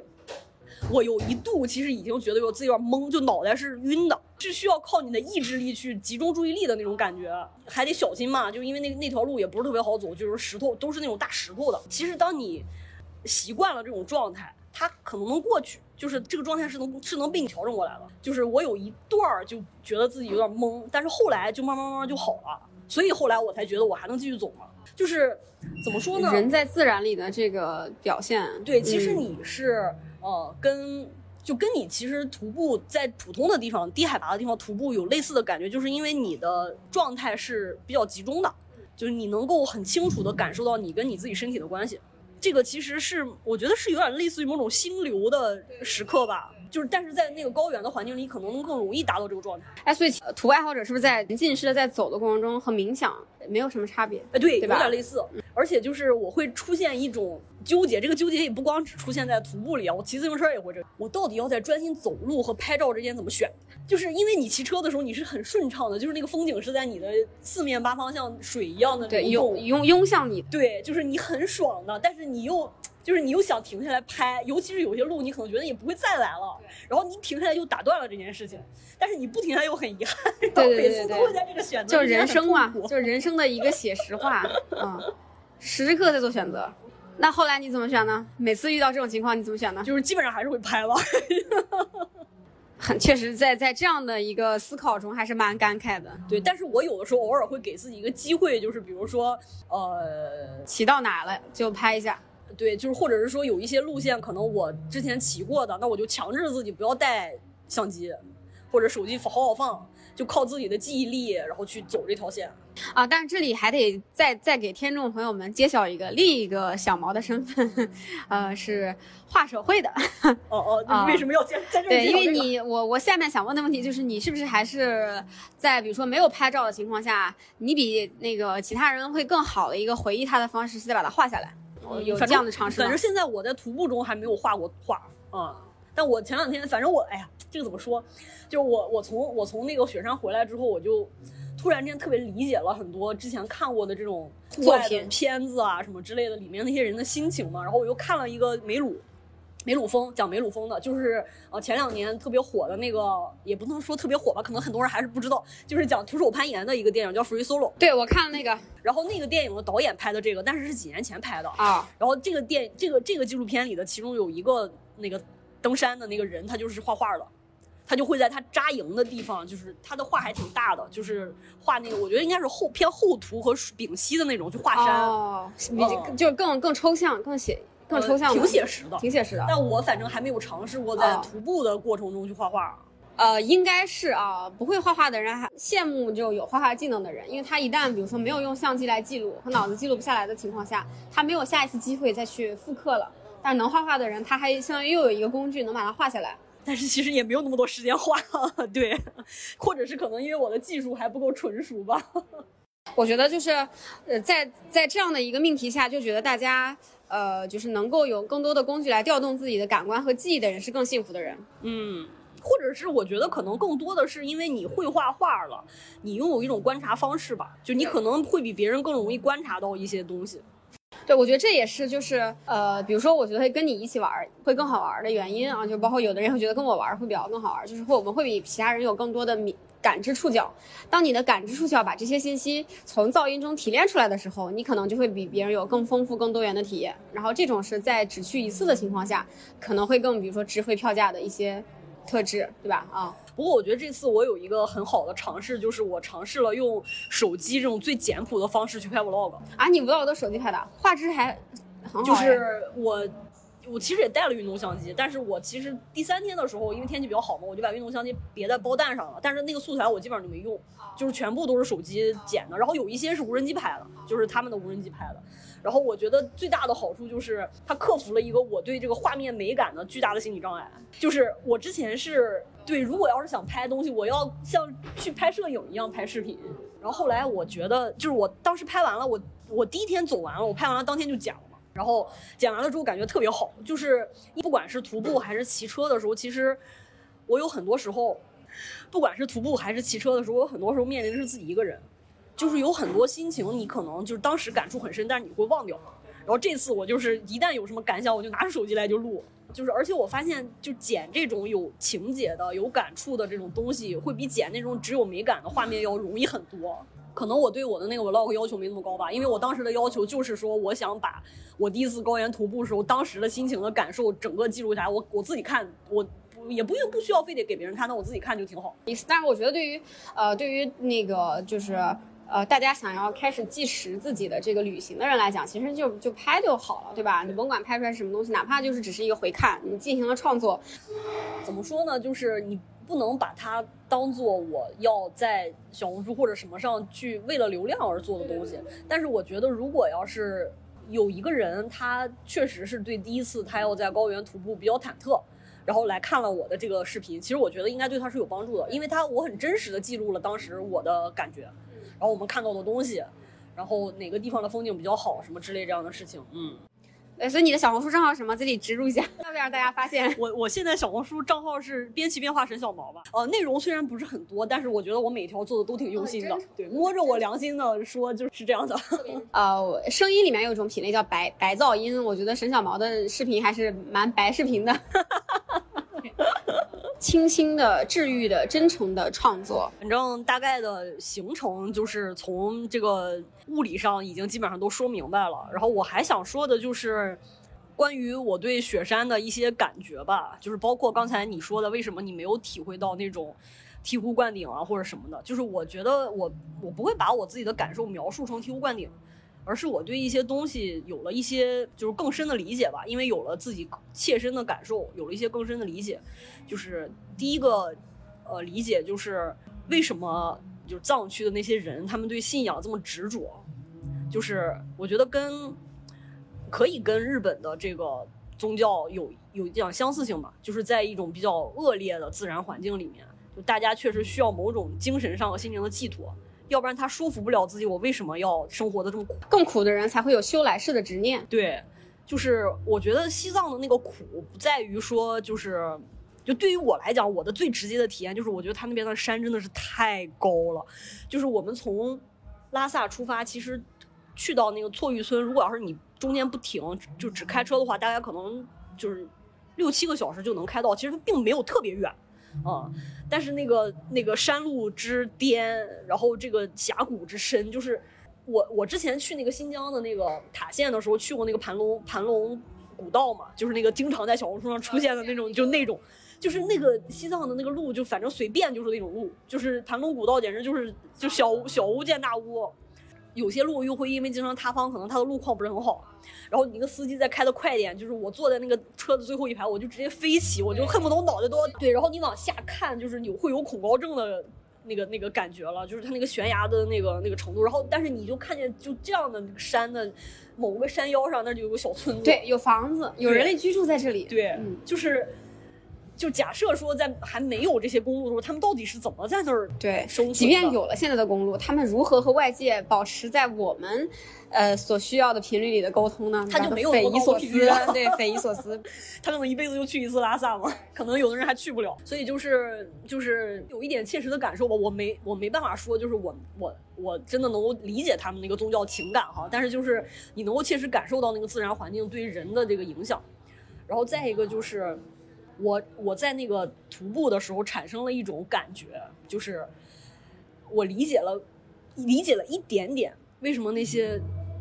S2: 我有一度其实已经觉得我自己有点懵，就脑袋是晕的，是需要靠你的意志力去集中注意力的那种感觉，还得小心嘛，就因为那那条路也不是特别好走，就是石头都是那种大石头的。其实当你习惯了这种状态，它可能能过去，就是这个状态是能是能被你调整过来的。就是我有一段就觉得自己有点懵，但是后来就慢慢慢慢就好了，所以后来我才觉得我还能继续走嘛。就是怎么说呢？
S1: 人在自然里的这个表现，
S2: 对，其实你是。呃，跟就跟你其实徒步在普通的地方、低海拔的地方徒步有类似的感觉，就是因为你的状态是比较集中的，就是你能够很清楚的感受到你跟你自己身体的关系。这个其实是我觉得是有点类似于某种心流的时刻吧，就是但是在那个高原的环境里，可能更容易达到这个状态。
S1: 哎，所以徒步爱好者是不是在近视在走的过程中和冥想没有什么差别？
S2: 哎，对，
S1: 有
S2: 点类似，而且就是我会出现一种。纠结这个纠结也不光只出现在徒步里啊，我骑自行车也会这样。我到底要在专心走路和拍照之间怎么选？就是因为你骑车的时候你是很顺畅的，就是那个风景是在你的四面八方像水一样的
S1: 对涌涌涌向你，
S2: 对，就是你很爽的。但是你又就是你又想停下来拍，尤其是有些路你可能觉得也不会再来了，然后你停下来又打断了这件事情。但是你不停下来又很遗憾，
S1: 对对对
S2: 对，每次都会在这个选择
S1: 就是人生嘛，就是人生的一个写实化嗯，时时刻在做选择。那后来你怎么选呢？每次遇到这种情况你怎么选呢？
S2: 就是基本上还是会拍了，
S1: 很确实，在在这样的一个思考中还是蛮感慨的。
S2: 对，但是我有的时候偶尔会给自己一个机会，就是比如说，呃，
S1: 骑到哪了就拍一下。
S2: 对，就是或者是说有一些路线可能我之前骑过的，那我就强制自己不要带相机。或者手机好好放，就靠自己的记忆力，然后去走这条线。
S1: 啊，但是这里还得再再给听众朋友们揭晓一个另一个小毛的身份，呃，是画手绘的。
S2: 哦哦，你为什么要在在这
S1: 对，因为你我我下面想问的问题就是，你是不是还是在比如说没有拍照的情况下，你比那个其他人会更好的一个回忆他的方式是再把它画下来？有这样的尝试
S2: 反正现在我在徒步中还没有画过画啊。但我前两天，反正我，哎呀，这个怎么说？就是我，我从我从那个雪山回来之后，我就突然间特别理解了很多之前看过的这种
S1: 作品、
S2: 片子啊什么之类的，里面那些人的心情嘛。然后我又看了一个梅鲁，梅鲁峰讲梅鲁峰的，就是呃前两年特别火的那个，也不能说特别火吧，可能很多人还是不知道，就是讲徒手攀岩的一个电影，叫《Free Solo》。
S1: 对，我看了那个。
S2: 然后那个电影的导演拍的这个，但是是几年前拍的
S1: 啊。
S2: 然后这个电这个这个纪录片里的，其中有一个那个。登山的那个人，他就是画画的，他就会在他扎营的地方，就是他的画还挺大的，就是画那个，我觉得应该是后偏厚涂和丙烯的那种，就画山，
S1: 哦，就是更更抽象，更写更抽象，
S2: 挺写实的，
S1: 挺写实的。
S2: 但我反正还没有尝试过在徒步的过程中去画画。
S1: 呃，应该是啊，不会画画的人还羡慕就有画画技能的人，因为他一旦比如说没有用相机来记录，和脑子记录不下来的情况下，他没有下一次机会再去复刻了。但能画画的人，他还相当于又有一个工具能把它画下来。
S2: 但是其实也没有那么多时间画，对，或者是可能因为我的技术还不够纯熟吧。
S1: 我觉得就是，呃，在在这样的一个命题下，就觉得大家，呃，就是能够有更多的工具来调动自己的感官和记忆的人是更幸福的人。
S2: 嗯，或者是我觉得可能更多的是因为你会画画了，你拥有一种观察方式吧，就你可能会比别人更容易观察到一些东西。
S1: 对，我觉得这也是就是呃，比如说，我觉得跟你一起玩会更好玩的原因啊，就包括有的人会觉得跟我玩会比较更好玩，就是会我们会比其他人有更多的敏感知触角。当你的感知触角把这些信息从噪音中提炼出来的时候，你可能就会比别人有更丰富、更多元的体验。然后这种是在只去一次的情况下，可能会更比如说值回票价的一些。特质对吧？啊，
S2: 不过我觉得这次我有一个很好的尝试，就是我尝试了用手机这种最简朴的方式去拍 vlog。
S1: 啊，你 vlog 都手机拍的，画质还很好。
S2: 就是我，我其实也带了运动相机，但是我其实第三天的时候，因为天气比较好嘛，我就把运动相机别在包蛋上了。但是那个素材我基本上就没用，就是全部都是手机剪的，然后有一些是无人机拍的，就是他们的无人机拍的。然后我觉得最大的好处就是它克服了一个我对这个画面美感的巨大的心理障碍。就是我之前是对，如果要是想拍东西，我要像去拍摄影一样拍视频。然后后来我觉得，就是我当时拍完了，我我第一天走完了，我拍完了当天就剪了嘛。然后剪完了之后感觉特别好，就是不管是徒步还是骑车的时候，其实我有很多时候，不管是徒步还是骑车的时候，我很多时候面临的是自己一个人。就是有很多心情，你可能就是当时感触很深，但是你会忘掉。然后这次我就是一旦有什么感想，我就拿出手机来就录。就是而且我发现，就剪这种有情节的、有感触的这种东西，会比剪那种只有美感的画面要容易很多。可能我对我的那个 vlog 要求没那么高吧，因为我当时的要求就是说，我想把我第一次高原徒步时候当时的心情的感受整个记录下来。我我自己看，我也不用不需要非得给别人看，那我自己看就挺好。
S1: 但是我觉得对于呃对于那个就是。呃，大家想要开始计时自己的这个旅行的人来讲，其实就就拍就好了，对吧？你甭管拍出来什么东西，哪怕就是只是一个回看，你进行了创作，
S2: 怎么说呢？就是你不能把它当做我要在小红书或者什么上去为了流量而做的东西。但是我觉得，如果要是有一个人，他确实是对第一次他要在高原徒步比较忐忑，然后来看了我的这个视频，其实我觉得应该对他是有帮助的，因为他我很真实的记录了当时我的感觉。然后我们看到的东西，然后哪个地方的风景比较好，什么之类这样的事情，嗯，
S1: 对，所以你的小红书账号什么？这里植入一下，要不要让大家发现？
S2: 我我现在小红书账号是边骑边画沈小毛吧，呃，内容虽然不是很多，但是我觉得我每条做的都挺用心的，对，摸着我良心的说就是这样的。
S1: 呃，声音里面有一种品类叫白白噪音，我觉得沈小毛的视频还是蛮白视频的。清新的、治愈的、真诚的创作，
S2: 反正大概的行程就是从这个物理上已经基本上都说明白了。然后我还想说的就是，关于我对雪山的一些感觉吧，就是包括刚才你说的，为什么你没有体会到那种醍醐灌顶啊或者什么的，就是我觉得我我不会把我自己的感受描述成醍醐灌顶。而是我对一些东西有了一些就是更深的理解吧，因为有了自己切身的感受，有了一些更深的理解。就是第一个，呃理解，就是为什么就藏区的那些人，他们对信仰这么执着，就是我觉得跟可以跟日本的这个宗教有有一点相似性吧，就是在一种比较恶劣的自然环境里面，就大家确实需要某种精神上和心灵的寄托。要不然他说服不了自己，我为什么要生活的这么苦？
S1: 更苦的人才会有修来世的执念。
S2: 对，就是我觉得西藏的那个苦不在于说，就是就对于我来讲，我的最直接的体验就是，我觉得他那边的山真的是太高了。就是我们从拉萨出发，其实去到那个错玉村，如果要是你中间不停，就只开车的话，大概可能就是六七个小时就能开到，其实并没有特别远。啊，但是那个那个山路之颠，然后这个峡谷之深，就是我我之前去那个新疆的那个塔县的时候，去过那个盘龙盘龙古道嘛，就是那个经常在小红书上出现的那种，就那种，就是那个西藏的那个路，就反正随便就是那种路，就是盘龙古道简直就是就小小巫见大巫。有些路又会因为经常塌方，可能它的路况不是很好。然后你那个司机再开的快点，就是我坐在那个车的最后一排，我就直接飞起，我就恨不得我脑袋都要对。然后你往下看，就是有会有恐高症的那个那个感觉了，就是它那个悬崖的那个那个程度。然后但是你就看见就这样的山的某个山腰上，那就有个小村子，
S1: 对，有房子，有人类居住在这里。
S2: 对，就是。就假设说，在还没有这些公路的时候，他们到底是怎么在那儿
S1: 对
S2: 生存？
S1: 即便有了现在的公路，他们如何和外界保持在我们呃所需要的频率里的沟通呢？
S2: 他就没有
S1: 匪夷所思，对，匪夷所思。
S2: 他可能一辈子就去一次拉萨嘛，可能有的人还去不了。所以就是就是有一点切实的感受吧。我没我没办法说，就是我我我真的能够理解他们那个宗教情感哈。但是就是你能够切实感受到那个自然环境对人的这个影响。然后再一个就是。我我在那个徒步的时候产生了一种感觉，就是我理解了，理解了一点点为什么那些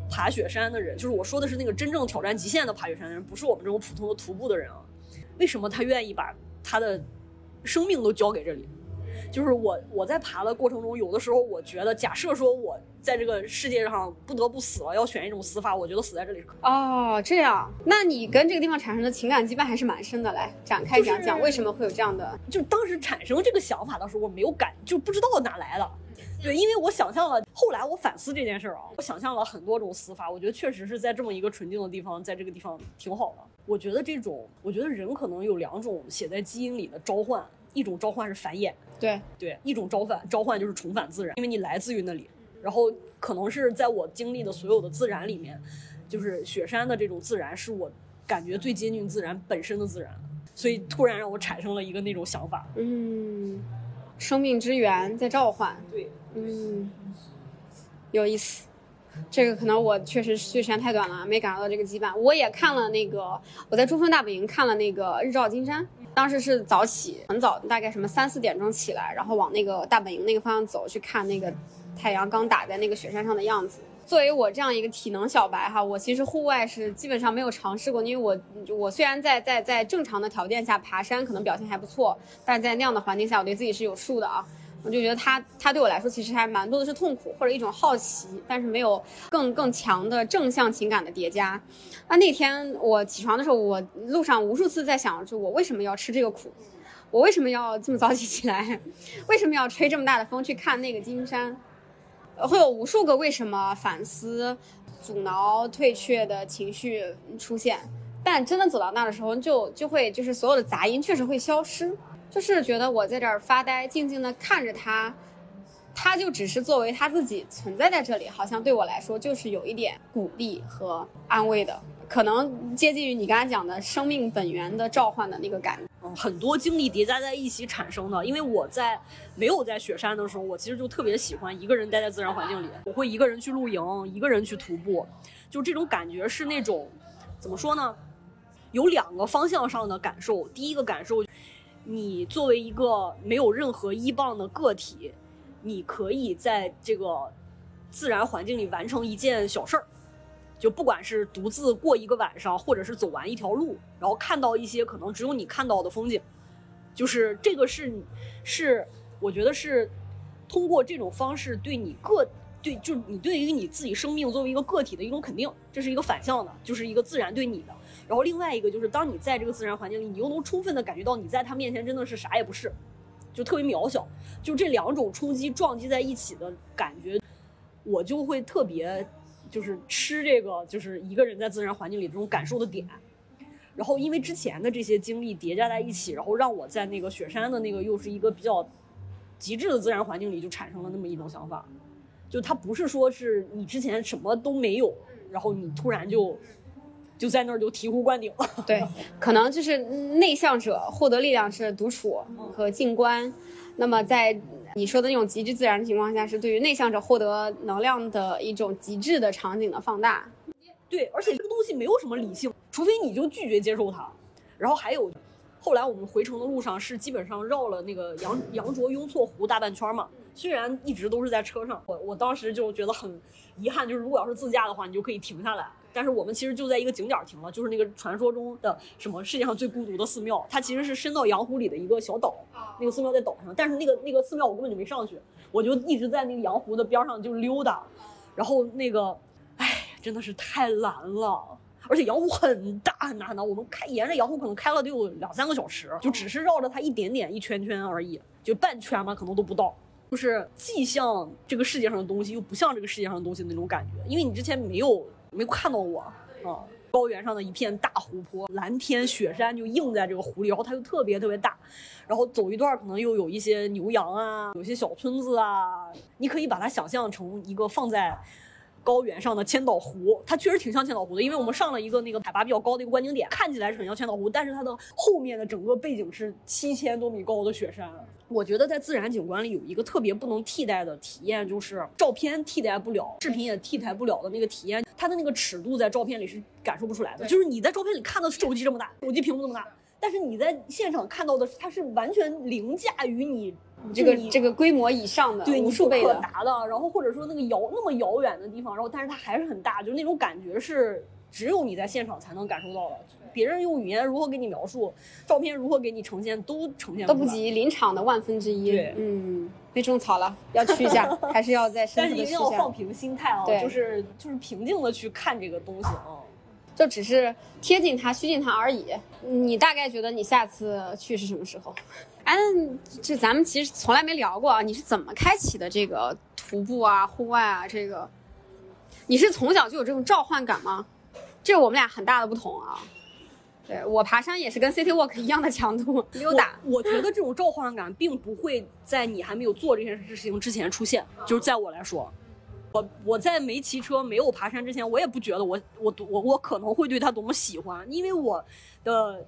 S2: 爬雪山的人，就是我说的是那个真正挑战极限的爬雪山的人，不是我们这种普通的徒步的人啊，为什么他愿意把他的生命都交给这里？就是我我在爬的过程中，有的时候我觉得，假设说我在这个世界上不得不死了，要选一种死法，我觉得死在这里是可
S1: 哦，这样，那你跟这个地方产生的情感羁绊还是蛮深的。来展开讲讲，为什么会有这样的？
S2: 就当时产生这个想法的时候，我没有感，就不知道哪来的。对，因为我想象了，后来我反思这件事儿啊，我想象了很多种死法，我觉得确实是在这么一个纯净的地方，在这个地方挺好的。我觉得这种，我觉得人可能有两种写在基因里的召唤。一种召唤是繁衍，
S1: 对。
S2: 对，一种召唤召唤就是重返自然，因为你来自于那里，然后可能是在我经历的所有的自然里面，就是雪山的这种自然是我感觉最接近自然本身的自然，所以突然让我产生了一个那种想法，
S1: 嗯，生命之源在召唤，
S2: 对，
S1: 嗯，有意思，这个可能我确实去时间太短了，没感受到这个羁绊。我也看了那个，我在珠峰大本营看了那个日照金山。当时是早起，很早，大概什么三四点钟起来，然后往那个大本营那个方向走，去看那个太阳刚打在那个雪山上的样子。作为我这样一个体能小白哈，我其实户外是基本上没有尝试过，因为我我虽然在在在正常的条件下爬山可能表现还不错，但是在那样的环境下，我对自己是有数的啊。我就觉得他他对我来说其实还蛮多的是痛苦或者一种好奇，但是没有更更强的正向情感的叠加。那那天我起床的时候，我路上无数次在想，就我为什么要吃这个苦？我为什么要这么早起起来？为什么要吹这么大的风去看那个金山？会有无数个为什么反思、阻挠、退却的情绪出现。但真的走到那儿的时候，就就会就是所有的杂音确实会消失。就是觉得我在这儿发呆，静静的看着他，他就只是作为他自己存在在这里，好像对我来说就是有一点鼓励和安慰的，可能接近于你刚才讲的生命本源的召唤的那个感觉。
S2: 很多经历叠加在一起产生的。因为我在没有在雪山的时候，我其实就特别喜欢一个人待在自然环境里，我会一个人去露营，一个人去徒步，就这种感觉是那种，怎么说呢？有两个方向上的感受。第一个感受。你作为一个没有任何依傍的个体，你可以在这个自然环境里完成一件小事儿，就不管是独自过一个晚上，或者是走完一条路，然后看到一些可能只有你看到的风景，就是这个是是我觉得是通过这种方式对你个对就你对于你自己生命作为一个个体的一种肯定，这是一个反向的，就是一个自然对你的。然后另外一个就是，当你在这个自然环境里，你又能充分的感觉到你在他面前真的是啥也不是，就特别渺小，就这两种冲击撞击在一起的感觉，我就会特别就是吃这个，就是一个人在自然环境里这种感受的点。然后因为之前的这些经历叠加在一起，然后让我在那个雪山的那个又是一个比较极致的自然环境里，就产生了那么一种想法，就它不是说是你之前什么都没有，然后你突然就就在那儿就醍醐灌顶了。
S1: 对，可能就是内向者获得力量是独处和静观，那么在你说的那种极致自然的情况下，是对于内向者获得能量的一种极致的场景的放大。
S2: 对，而且这个东西没有什么理性，除非你就拒绝接受它。然后还有，后来我们回程的路上是基本上绕了那个羊羊卓雍措湖大半圈嘛。虽然一直都是在车上，我我当时就觉得很遗憾，就是如果要是自驾的话，你就可以停下来。但是我们其实就在一个景点停了，就是那个传说中的什么世界上最孤独的寺庙，它其实是伸到羊湖里的一个小岛，那个寺庙在岛上，但是那个那个寺庙我根本就没上去，我就一直在那个羊湖的边上就溜达，然后那个。哎真的是太蓝了，而且羊湖很大很大很大，我们开沿着羊湖可能开了得有两三个小时，就只是绕着它一点点一圈圈而已，就半圈嘛，可能都不到。就是既像这个世界上的东西，又不像这个世界上的东西的那种感觉，因为你之前没有没看到过啊。高原上的一片大湖泊，蓝天雪山就映在这个湖里，然后它就特别特别大，然后走一段可能又有一些牛羊啊，有些小村子啊，你可以把它想象成一个放在。高原上的千岛湖，它确实挺像千岛湖的，因为我们上了一个那个海拔比较高的一个观景点，看起来是很像千岛湖，但是它的后面的整个背景是七千多米高的雪山。我觉得在自然景观里有一个特别不能替代的体验，就是照片替代不了，视频也替代不了的那个体验，它的那个尺度在照片里是感受不出来的。就是你在照片里看到手机这么大，手机屏幕这么大，但是你在现场看到的，它是完全凌驾于你。
S1: 这个这个规模以上的，
S2: 对，
S1: 无数倍
S2: 的，达到。然后或者说那个遥那么遥远的地方，然后但是它还是很大，就是那种感觉是只有你在现场才能感受到的。别人用语言如何给你描述，照片如何给你呈现，都呈现
S1: 都不及临场的万分之一。
S2: 对，
S1: 嗯，被种草了，要去一下，还是要在深
S2: 但是一定要放平心态啊，就是就是平静的去看这个东西啊。
S1: 就只是贴近它、虚近它而已。你大概觉得你下次去是什么时候？哎，这咱们其实从来没聊过啊。你是怎么开启的这个徒步啊、户外啊？这个，你是从小就有这种召唤感吗？这我们俩很大的不同啊。对我爬山也是跟 City Walk 一样的强度溜达。
S2: 我觉得这种召唤感并不会在你还没有做这件事情之前出现。就是在我来说。我我在没骑车、没有爬山之前，我也不觉得我我我我可能会对他多么喜欢，因为我的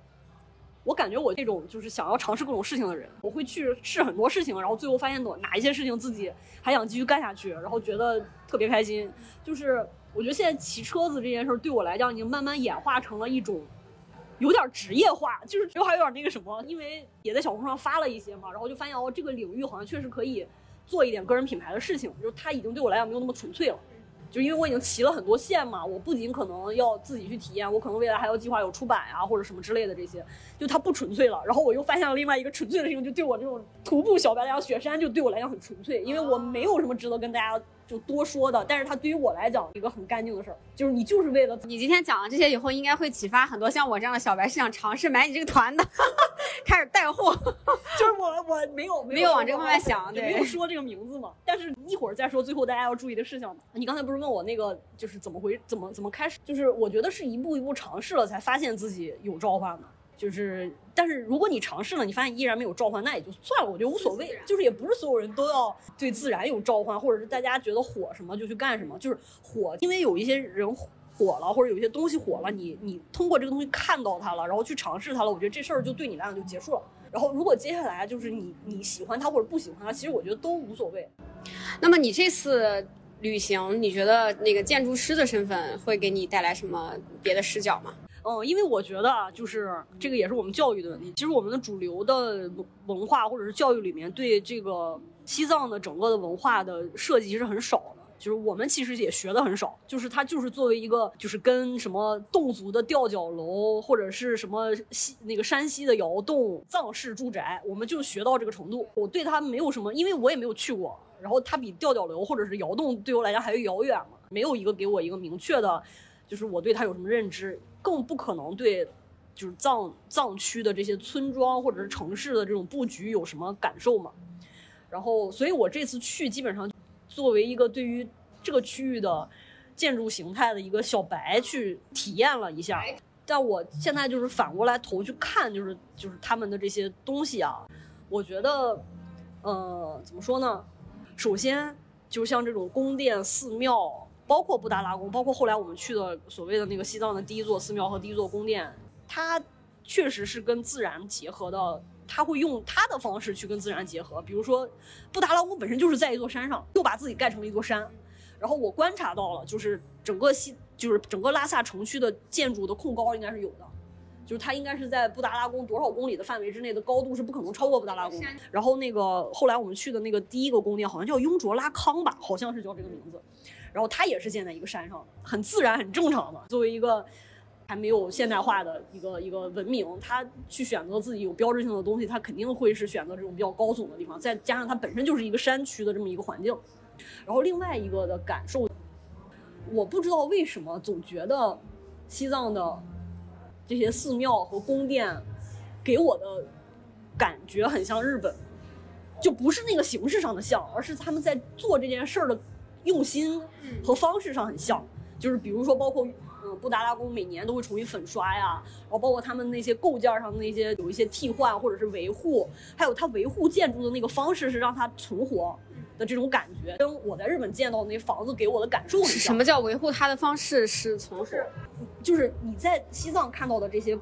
S2: 我感觉我这种就是想要尝试各种事情的人，我会去试很多事情，然后最后发现哪哪一些事情自己还想继续干下去，然后觉得特别开心。就是我觉得现在骑车子这件事对我来讲，已经慢慢演化成了一种有点职业化，就是又还有点那个什么，因为也在小红书上发了一些嘛，然后就发现哦，这个领域好像确实可以。做一点个人品牌的事情，就是它已经对我来讲没有那么纯粹了，就因为我已经骑了很多线嘛，我不仅可能要自己去体验，我可能未来还要计划有出版啊或者什么之类的这些，就它不纯粹了。然后我又发现了另外一个纯粹的事情，就对我这种徒步小白来讲，雪山就对我来讲很纯粹，因为我没有什么值得跟大家。就多说的，但是它对于我来讲一个很干净的事儿，就是你就是为了
S1: 你今天讲了这些以后，应该会启发很多像我这样的小白是想尝试买你这个团的，开始带货。
S2: 就是我我没有
S1: 没有往这个方面想，
S2: 没有说这个名字嘛。但是一会儿再说，最后大家要注意的事项。你刚才不是问我那个就是怎么回怎么怎么开始？就是我觉得是一步一步尝试了才发现自己有召唤的。就是，但是如果你尝试了，你发现依然没有召唤，那也就算了，我觉得无所谓。就是也不是所有人都要对自然有召唤，或者是大家觉得火什么就去干什么。就是火，因为有一些人火了，或者有一些东西火了，你你通过这个东西看到它了，然后去尝试它了，我觉得这事儿就对你来讲就结束了。然后如果接下来就是你你喜欢它或者不喜欢它，其实我觉得都无所谓。
S1: 那么你这次旅行，你觉得那个建筑师的身份会给你带来什么别的视角吗？
S2: 嗯，因为我觉得啊，就是这个也是我们教育的问题。其实我们的主流的文化或者是教育里面，对这个西藏的整个的文化的设计是很少的。就是我们其实也学的很少。就是它就是作为一个，就是跟什么侗族的吊脚楼或者是什么西那个山西的窑洞藏式住宅，我们就学到这个程度。我对它没有什么，因为我也没有去过。然后它比吊脚楼或者是窑洞对我来讲还遥远嘛，没有一个给我一个明确的，就是我对它有什么认知。更不可能对就是藏藏区的这些村庄或者是城市的这种布局有什么感受嘛？然后，所以我这次去基本上作为一个对于这个区域的建筑形态的一个小白去体验了一下。但我现在就是反过来头去看，就是就是他们的这些东西啊，我觉得，呃，怎么说呢？首先，就像这种宫殿、寺庙，包括布达拉宫，包括后来我们去的所谓的那个西藏的第一座寺庙和第一座宫殿，它确实是跟自然结合的。他会用他的方式去跟自然结合，比如说，布达拉宫本身就是在一座山上，又把自己盖成了一座山。然后我观察到了，就是整个西，就是整个拉萨城区的建筑的控高应该是有的，就是它应该是在布达拉宫多少公里的范围之内的高度是不可能超过布达拉宫。然后那个后来我们去的那个第一个宫殿好像叫雍卓拉康吧，好像是叫这个名字。然后它也是建在一个山上，很自然，很正常的。作为一个。还没有现代化的一个一个文明，他去选择自己有标志性的东西，他肯定会是选择这种比较高耸的地方，再加上它本身就是一个山区的这么一个环境。然后另外一个的感受，我不知道为什么总觉得西藏的这些寺庙和宫殿给我的感觉很像日本，就不是那个形式上的像，而是他们在做这件事儿的用心和方式上很像，就是比如说包括。嗯布达拉宫每年都会重新粉刷呀，然后包括他们那些构件上的那些有一些替换或者是维护，还有它维护建筑的那个方式是让它存活的这种感觉，跟我在日本见到那房子给我的感受很像。
S1: 什么叫维护它的方式是存活？
S2: 就是你在西藏看到的这些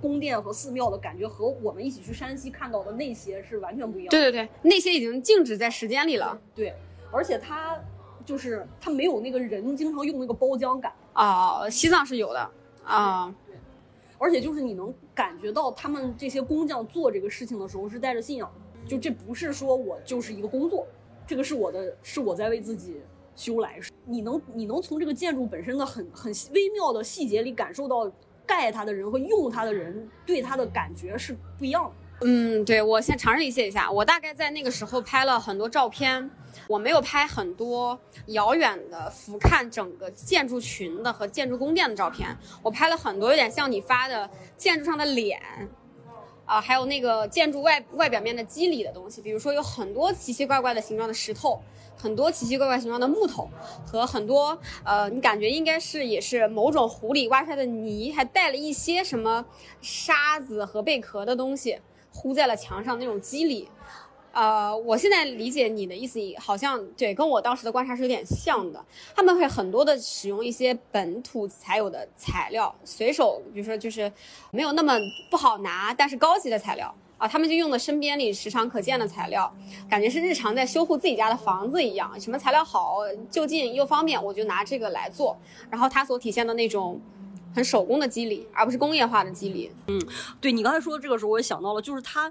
S2: 宫殿和寺庙的感觉，和我们一起去山西看到的那些是完全不一样。
S1: 对对对，那些已经静止在时间里了。
S2: 对，而且它就是它没有那个人经常用那个包浆感。
S1: 啊，西藏是有的啊，对
S2: 而且就是你能感觉到他们这些工匠做这个事情的时候是带着信仰的，就这不是说我就是一个工作，这个是我的，是我在为自己修来。你能你能从这个建筑本身的很很微妙的细节里感受到盖它的人和用它的人对它的感觉是不一样的。
S1: 嗯，对我先尝试理解一下，我大概在那个时候拍了很多照片。我没有拍很多遥远的俯瞰整个建筑群的和建筑宫殿的照片，我拍了很多有点像你发的建筑上的脸，啊，还有那个建筑外外表面的肌理的东西，比如说有很多奇奇怪怪的形状的石头，很多奇奇怪怪形状的木头，和很多呃，你感觉应该是也是某种湖里挖出来的泥，还带了一些什么沙子和贝壳的东西糊在了墙上那种肌理。呃，我现在理解你的意思，好像对，跟我当时的观察是有点像的。他们会很多的使用一些本土才有的材料，随手，比如说就是没有那么不好拿，但是高级的材料啊，他们就用的身边里时常可见的材料，感觉是日常在修护自己家的房子一样。什么材料好，就近又方便，我就拿这个来做。然后它所体现的那种很手工的肌理，而不是工业化的肌理。
S2: 嗯，对你刚才说的这个时候，我也想到了，就是它。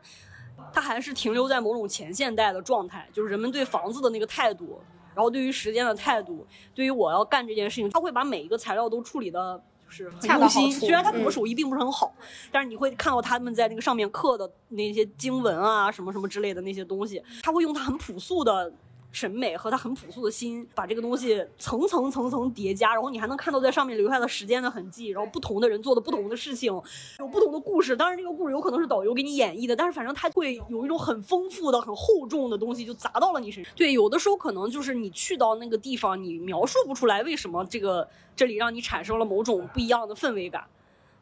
S2: 它还是停留在某种前现代的状态，就是人们对房子的那个态度，然后对于时间的态度，对于我要干这件事情，他会把每一个材料都处理的，就是很用心。虽然他可能手艺并不是很好，但是你会看到他们在那个上面刻的那些经文啊，什么什么之类的那些东西，他会用他很朴素的。审美和他很朴素的心，把这个东西层层层层叠加，然后你还能看到在上面留下的时间的痕迹，然后不同的人做的不同的事情，有不同的故事。当然，这个故事有可能是导游给你演绎的，但是反正他会有一种很丰富的、很厚重的东西就砸到了你身上。对，有的时候可能就是你去到那个地方，你描述不出来为什么这个这里让你产生了某种不一样的氛围感。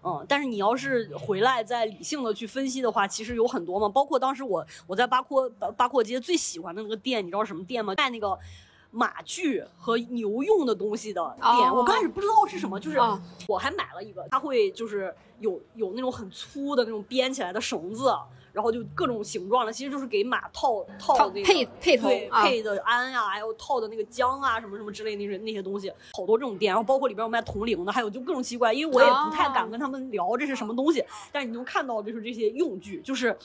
S2: 嗯，但是你要是回来再理性的去分析的话，其实有很多嘛，包括当时我我在八廓八廓街最喜欢的那个店，你知道什么店吗？卖那个马具和牛用的东西的店。我刚开始不知道是什么，就是我还买了一个，它会就是有有那种很粗的那种编起来的绳子。然后就各种形状的，其实就是给马套套那个
S1: 配配头
S2: 配的鞍呀，还有套的那个缰啊，什么什么之类那些那些东西，好多这种店，然后包括里边有卖铜铃的，还有就各种奇怪，因为我也不太敢跟他们聊这是什么东西，但是你能看到就是这些用具，就是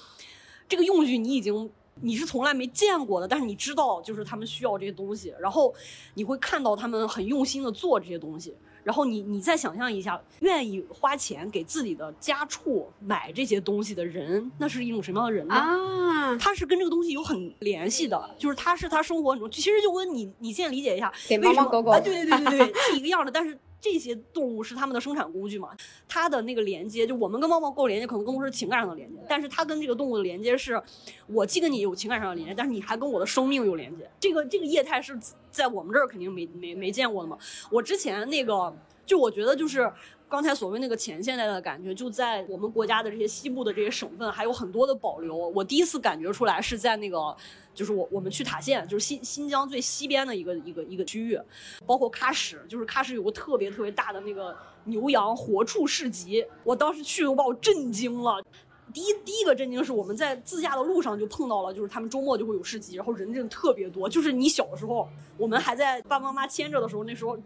S2: 这个用具你已经你是从来没见过的，但是你知道就是他们需要这些东西，然后你会看到他们很用心的做这些东西。然后你你再想象一下，愿意花钱给自己的家畜买这些东西的人，那是一种什么样的人呢？
S1: 啊，
S2: 他是跟这个东西有很联系的，就是他是他生活中，其实就跟你你现在理解一下，
S1: 给猫猫狗狗，
S2: 对对对对对，是一个样的。但是这些动物是他们的生产工具嘛，它的那个连接，就我们跟猫猫够连接，可能更多是情感上的连接，但是它跟这个动物的连接是，我既跟你有情感上的连接，但是你还跟我的生命有连接。这个这个业态是在我们这儿肯定没没没见过的嘛。我之前那个，就我觉得就是刚才所谓那个前现代的感觉，就在我们国家的这些西部的这些省份还有很多的保留。我第一次感觉出来是在那个。就是我我们去塔县，就是新新疆最西边的一个一个一个区域，包括喀什，就是喀什有个特别特别大的那个牛羊活畜市集，我当时去都把我震惊了。第一第一个震惊是我们在自驾的路上就碰到了，就是他们周末就会有市集，然后人真的特别多。就是你小的时候，我们还在爸爸妈妈牵着的时候，那时候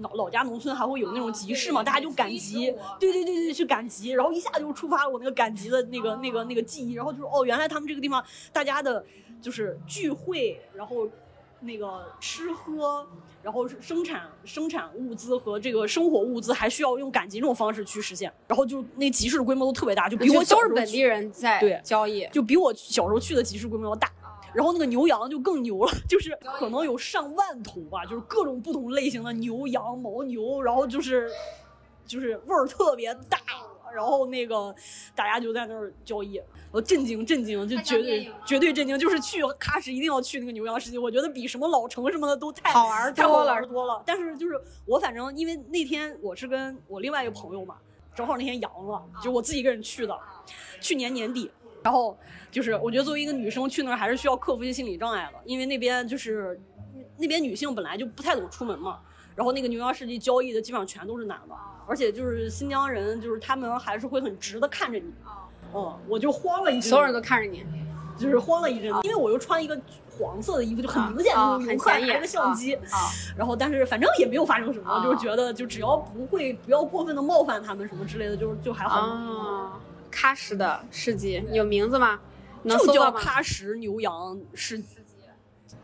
S2: 老老家农村还会有那种集市嘛，大家就赶集，对对对对，去赶集，然后一下就触发了我那个赶集的那个那个那个记忆，然后就是哦，原来他们这个地方大家的。就是聚会，然后那个吃喝，然后生产生产物资和这个生活物资还需要用赶集这种方式去实现，然后就那集市的规模都特别大，就比我
S1: 都是本地人在
S2: 对
S1: 交易，
S2: 就比我小时候去的集市规模要大。然后那个牛羊就更牛了，就是可能有上万头吧，就是各种不同类型的牛羊牦牛，然后就是就是味儿特别大。然后那个大家就在那儿交易，我震惊震惊，就绝对绝对震惊，就是去喀什一定要去那个牛羊市集，我觉得比什么老城什么的都太
S1: 好玩
S2: 多了多了。但是就是我反正因为那天我是跟我另外一个朋友嘛，正好那天阳了，就我自己一个人去的，去年年底。然后就是我觉得作为一个女生去那儿还是需要克服一些心理障碍的，因为那边就是那边女性本来就不太怎么出门嘛。然后那个牛羊市集交易的基本上全都是男的，而且就是新疆人，就是他们还是会很直的看着你，嗯，我就慌了一阵，
S1: 所有人都看着你，
S2: 就是慌了一阵，因为我又穿一个黄色的衣服，就很明显就是游客拿着相机，然后但是反正也没有发生什么，就是觉得就只要不会不要过分的冒犯他们什么之类的，就就还好。
S1: 啊，喀什的市集有名字吗？
S2: 就叫喀什牛羊市。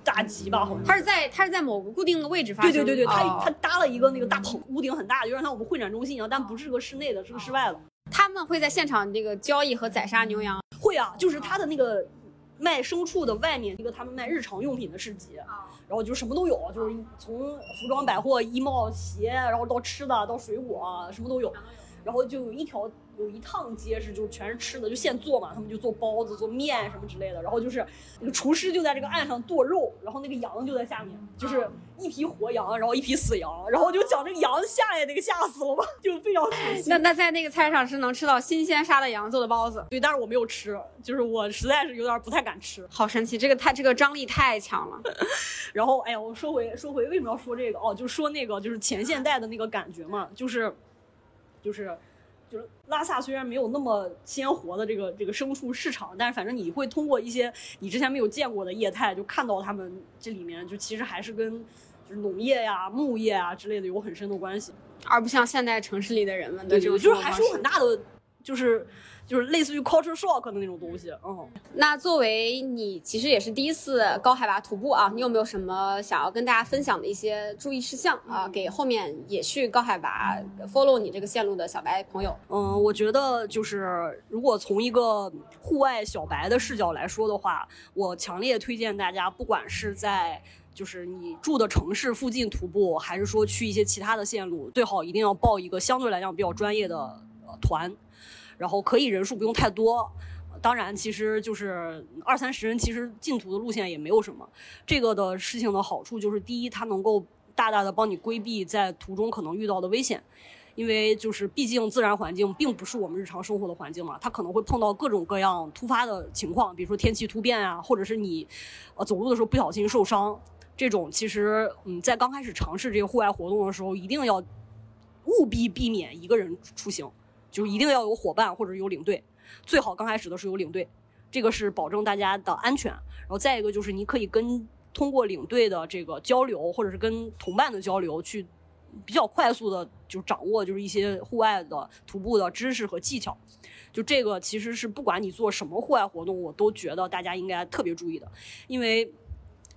S2: 大集吧，好像
S1: 它是在它是在某个固定的位置发生。
S2: 对对对对，它它搭了一个那个大棚，屋顶很大，就像它我们会展中心一样，但不是个室内的，是个室外的。
S1: 他们会在现场那个交易和宰杀牛羊。
S2: 会啊，就是他的那个卖牲畜的外面一个他们卖日常用品的市集，然后就什么都有，就是从服装百货、衣帽鞋，然后到吃的到水果，什么都有，然后就有一条。有一趟街是就全是吃的，就现做嘛，他们就做包子、做面什么之类的。然后就是那个厨师就在这个岸上剁肉，然后那个羊就在下面，就是一批活羊，然后一批死羊，然后就讲这个羊下来那个吓死了吧，就非常
S1: 那那在那个菜上是能吃到新鲜杀的羊做的包子，
S2: 对，但是我没有吃，就是我实在是有点不太敢吃。
S1: 好神奇，这个太这个张力太强了。
S2: 然后哎呀，我说回说回为什么要说这个哦，就说那个就是前现代的那个感觉嘛，就是就是。就是拉萨虽然没有那么鲜活的这个这个牲畜市场，但是反正你会通过一些你之前没有见过的业态，就看到他们这里面就其实还是跟就是农业呀、牧业啊之类的有很深的关系，
S1: 而不像现代城市里的人们的这种
S2: 就是还是有很大的就是。就是类似于 culture shock 的那种东西，嗯。
S1: 那作为你其实也是第一次高海拔徒步啊，你有没有什么想要跟大家分享的一些注意事项啊？给后面也去高海拔 follow 你这个线路的小白朋友。
S2: 嗯，我觉得就是如果从一个户外小白的视角来说的话，我强烈推荐大家，不管是在就是你住的城市附近徒步，还是说去一些其他的线路，最好一定要报一个相对来讲比较专业的团。然后可以人数不用太多，当然其实就是二三十人，其实进图的路线也没有什么。这个的事情的好处就是，第一，它能够大大的帮你规避在途中可能遇到的危险，因为就是毕竟自然环境并不是我们日常生活的环境嘛，它可能会碰到各种各样突发的情况，比如说天气突变啊，或者是你呃走路的时候不小心受伤，这种其实嗯在刚开始尝试这个户外活动的时候，一定要务必避免一个人出行。就一定要有伙伴或者有领队，最好刚开始的时候有领队，这个是保证大家的安全。然后再一个就是你可以跟通过领队的这个交流，或者是跟同伴的交流，去比较快速的就掌握就是一些户外的徒步的知识和技巧。就这个其实是不管你做什么户外活动，我都觉得大家应该特别注意的，因为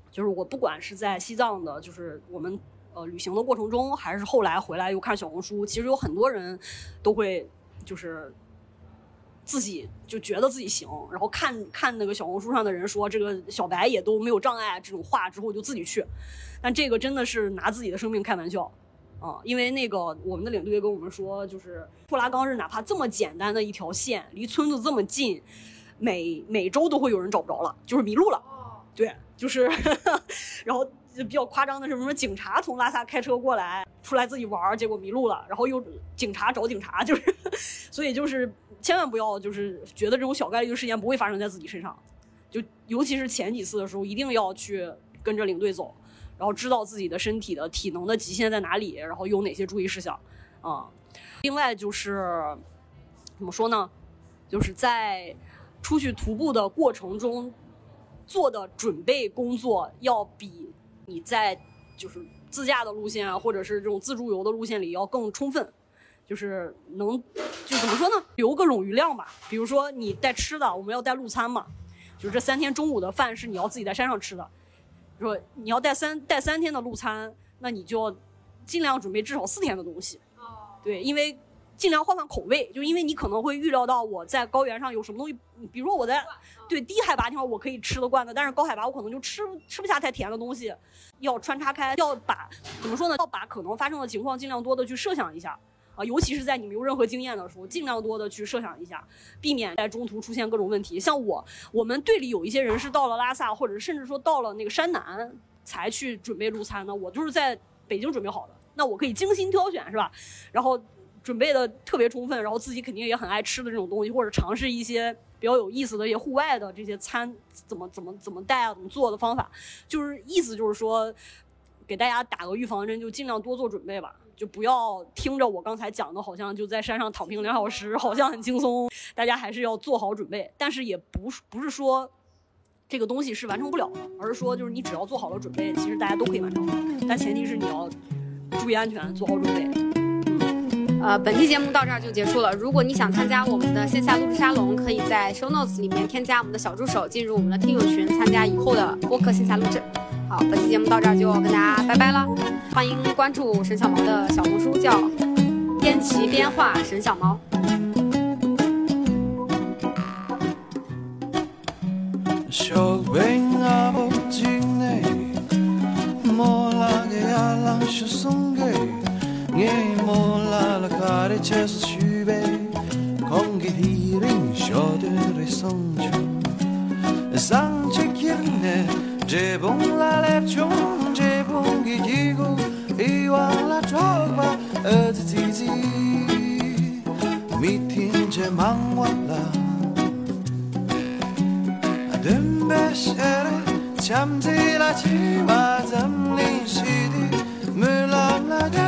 S2: 就是我不管是在西藏的，就是我们呃旅行的过程中，还是后来回来又看小红书，其实有很多人都会。就是自己就觉得自己行，然后看看那个小红书上的人说这个小白也都没有障碍这种话之后就自己去，但这个真的是拿自己的生命开玩笑，啊，因为那个我们的领队跟我们说，就是布拉冈日哪怕这么简单的一条线，离村子这么近，每每周都会有人找不着了，就是迷路了。对，就是，然后就比较夸张的是什么？警察从拉萨开车过来，出来自己玩，结果迷路了，然后又警察找警察，就是，所以就是千万不要就是觉得这种小概率的事件不会发生在自己身上，就尤其是前几次的时候，一定要去跟着领队走，然后知道自己的身体的体能的极限在哪里，然后有哪些注意事项啊、另外就是怎么说呢？就是在出去徒步的过程中做的准备工作，要比你在就是自驾的路线啊，或者是这种自助游的路线里要更充分。就是能，就怎么说呢？留个冗余量吧。比如说你带吃的，我们要带路餐嘛，就是这三天中午的饭是你要自己在山上吃的。说你要带三带三天的路餐，那你就要尽量准备至少四天的东西。对，因为尽量换换口味，就因为你可能会预料到我在高原上有什么东西，比如说我在对低海拔地方我可以吃得惯的，但是高海拔我可能就吃吃不下太甜的东西，要穿插开，要把怎么说呢？要把可能发生的情况尽量多的去设想一下。啊，尤其是在你没有任何经验的时候，尽量多的去设想一下，避免在中途出现各种问题。像我，我们队里有一些人是到了拉萨，或者甚至说到了那个山南才去准备路餐的，我就是在北京准备好的，那我可以精心挑选，是吧？然后准备的特别充分，然后自己肯定也很爱吃的这种东西，或者尝试一些比较有意思的一些户外的这些餐怎么怎么怎么带啊，怎么做的方法，就是意思就是说，给大家打个预防针，就尽量多做准备吧。就不要听着我刚才讲的，好像就在山上躺平两小时，好像很轻松。大家还是要做好准备，但是也不是不是说这个东西是完成不了的，而是说就是你只要做好了准备，其实大家都可以完成。但前提是你要注意安全，做好准备。
S1: 呃，本期节目到这儿就结束了。如果你想参加我们的线下录制沙龙，可以在 show notes 里面添加我们的小助手，进入我们的听友群，参加以后的播客线下录制。好，本期节目到这儿就跟大家拜拜了。欢迎关注沈小毛的小红书，叫边骑边画沈小毛。
S3: 쇼뱅 chas shube kong gi hiring shode re song chu sang che kirne je bong la le chung je bong gi gi go i wa la chog ba e ti ti mi tin je mang wa la adem be shere cham ti la chi ma zam li shi di mu la la da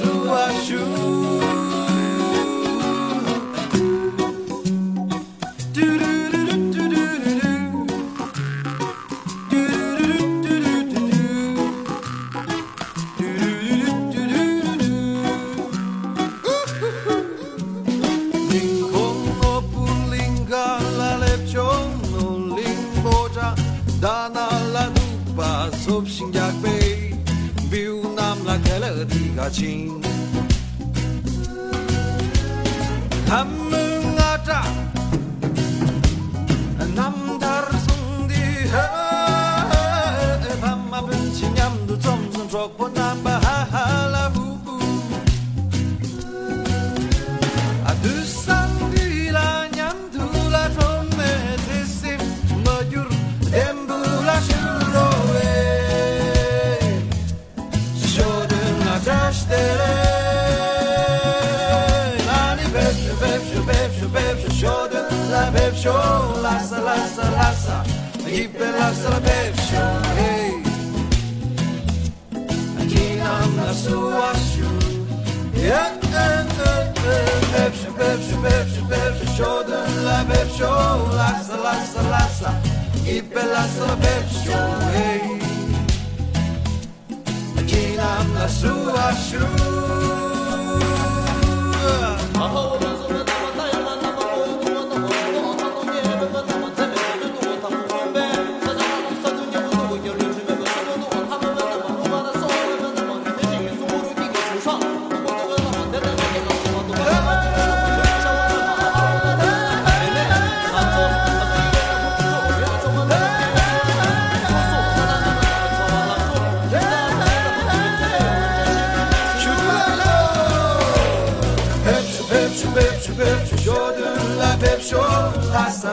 S3: sua nafsala bevshon hey. Akinam nafsu ashu yak en en bevsh bevsh bevsh bevsh shoden la bevshon lasa lasa lasa ipelasa bevshon hey. Akinam nafsu ashu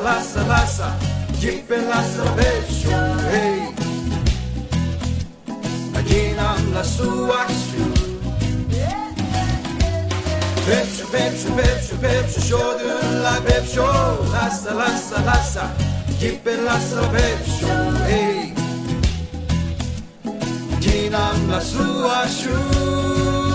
S3: lasa, lasa, lasa, jipe lasa beshu, hey. Aginam lasu ashu. Pepshu, pepshu, pepshu, pepshu, shodun la pepshu, lasa, lasa, lasa, jipe lasa beshu, hey. Aginam lasu ashu.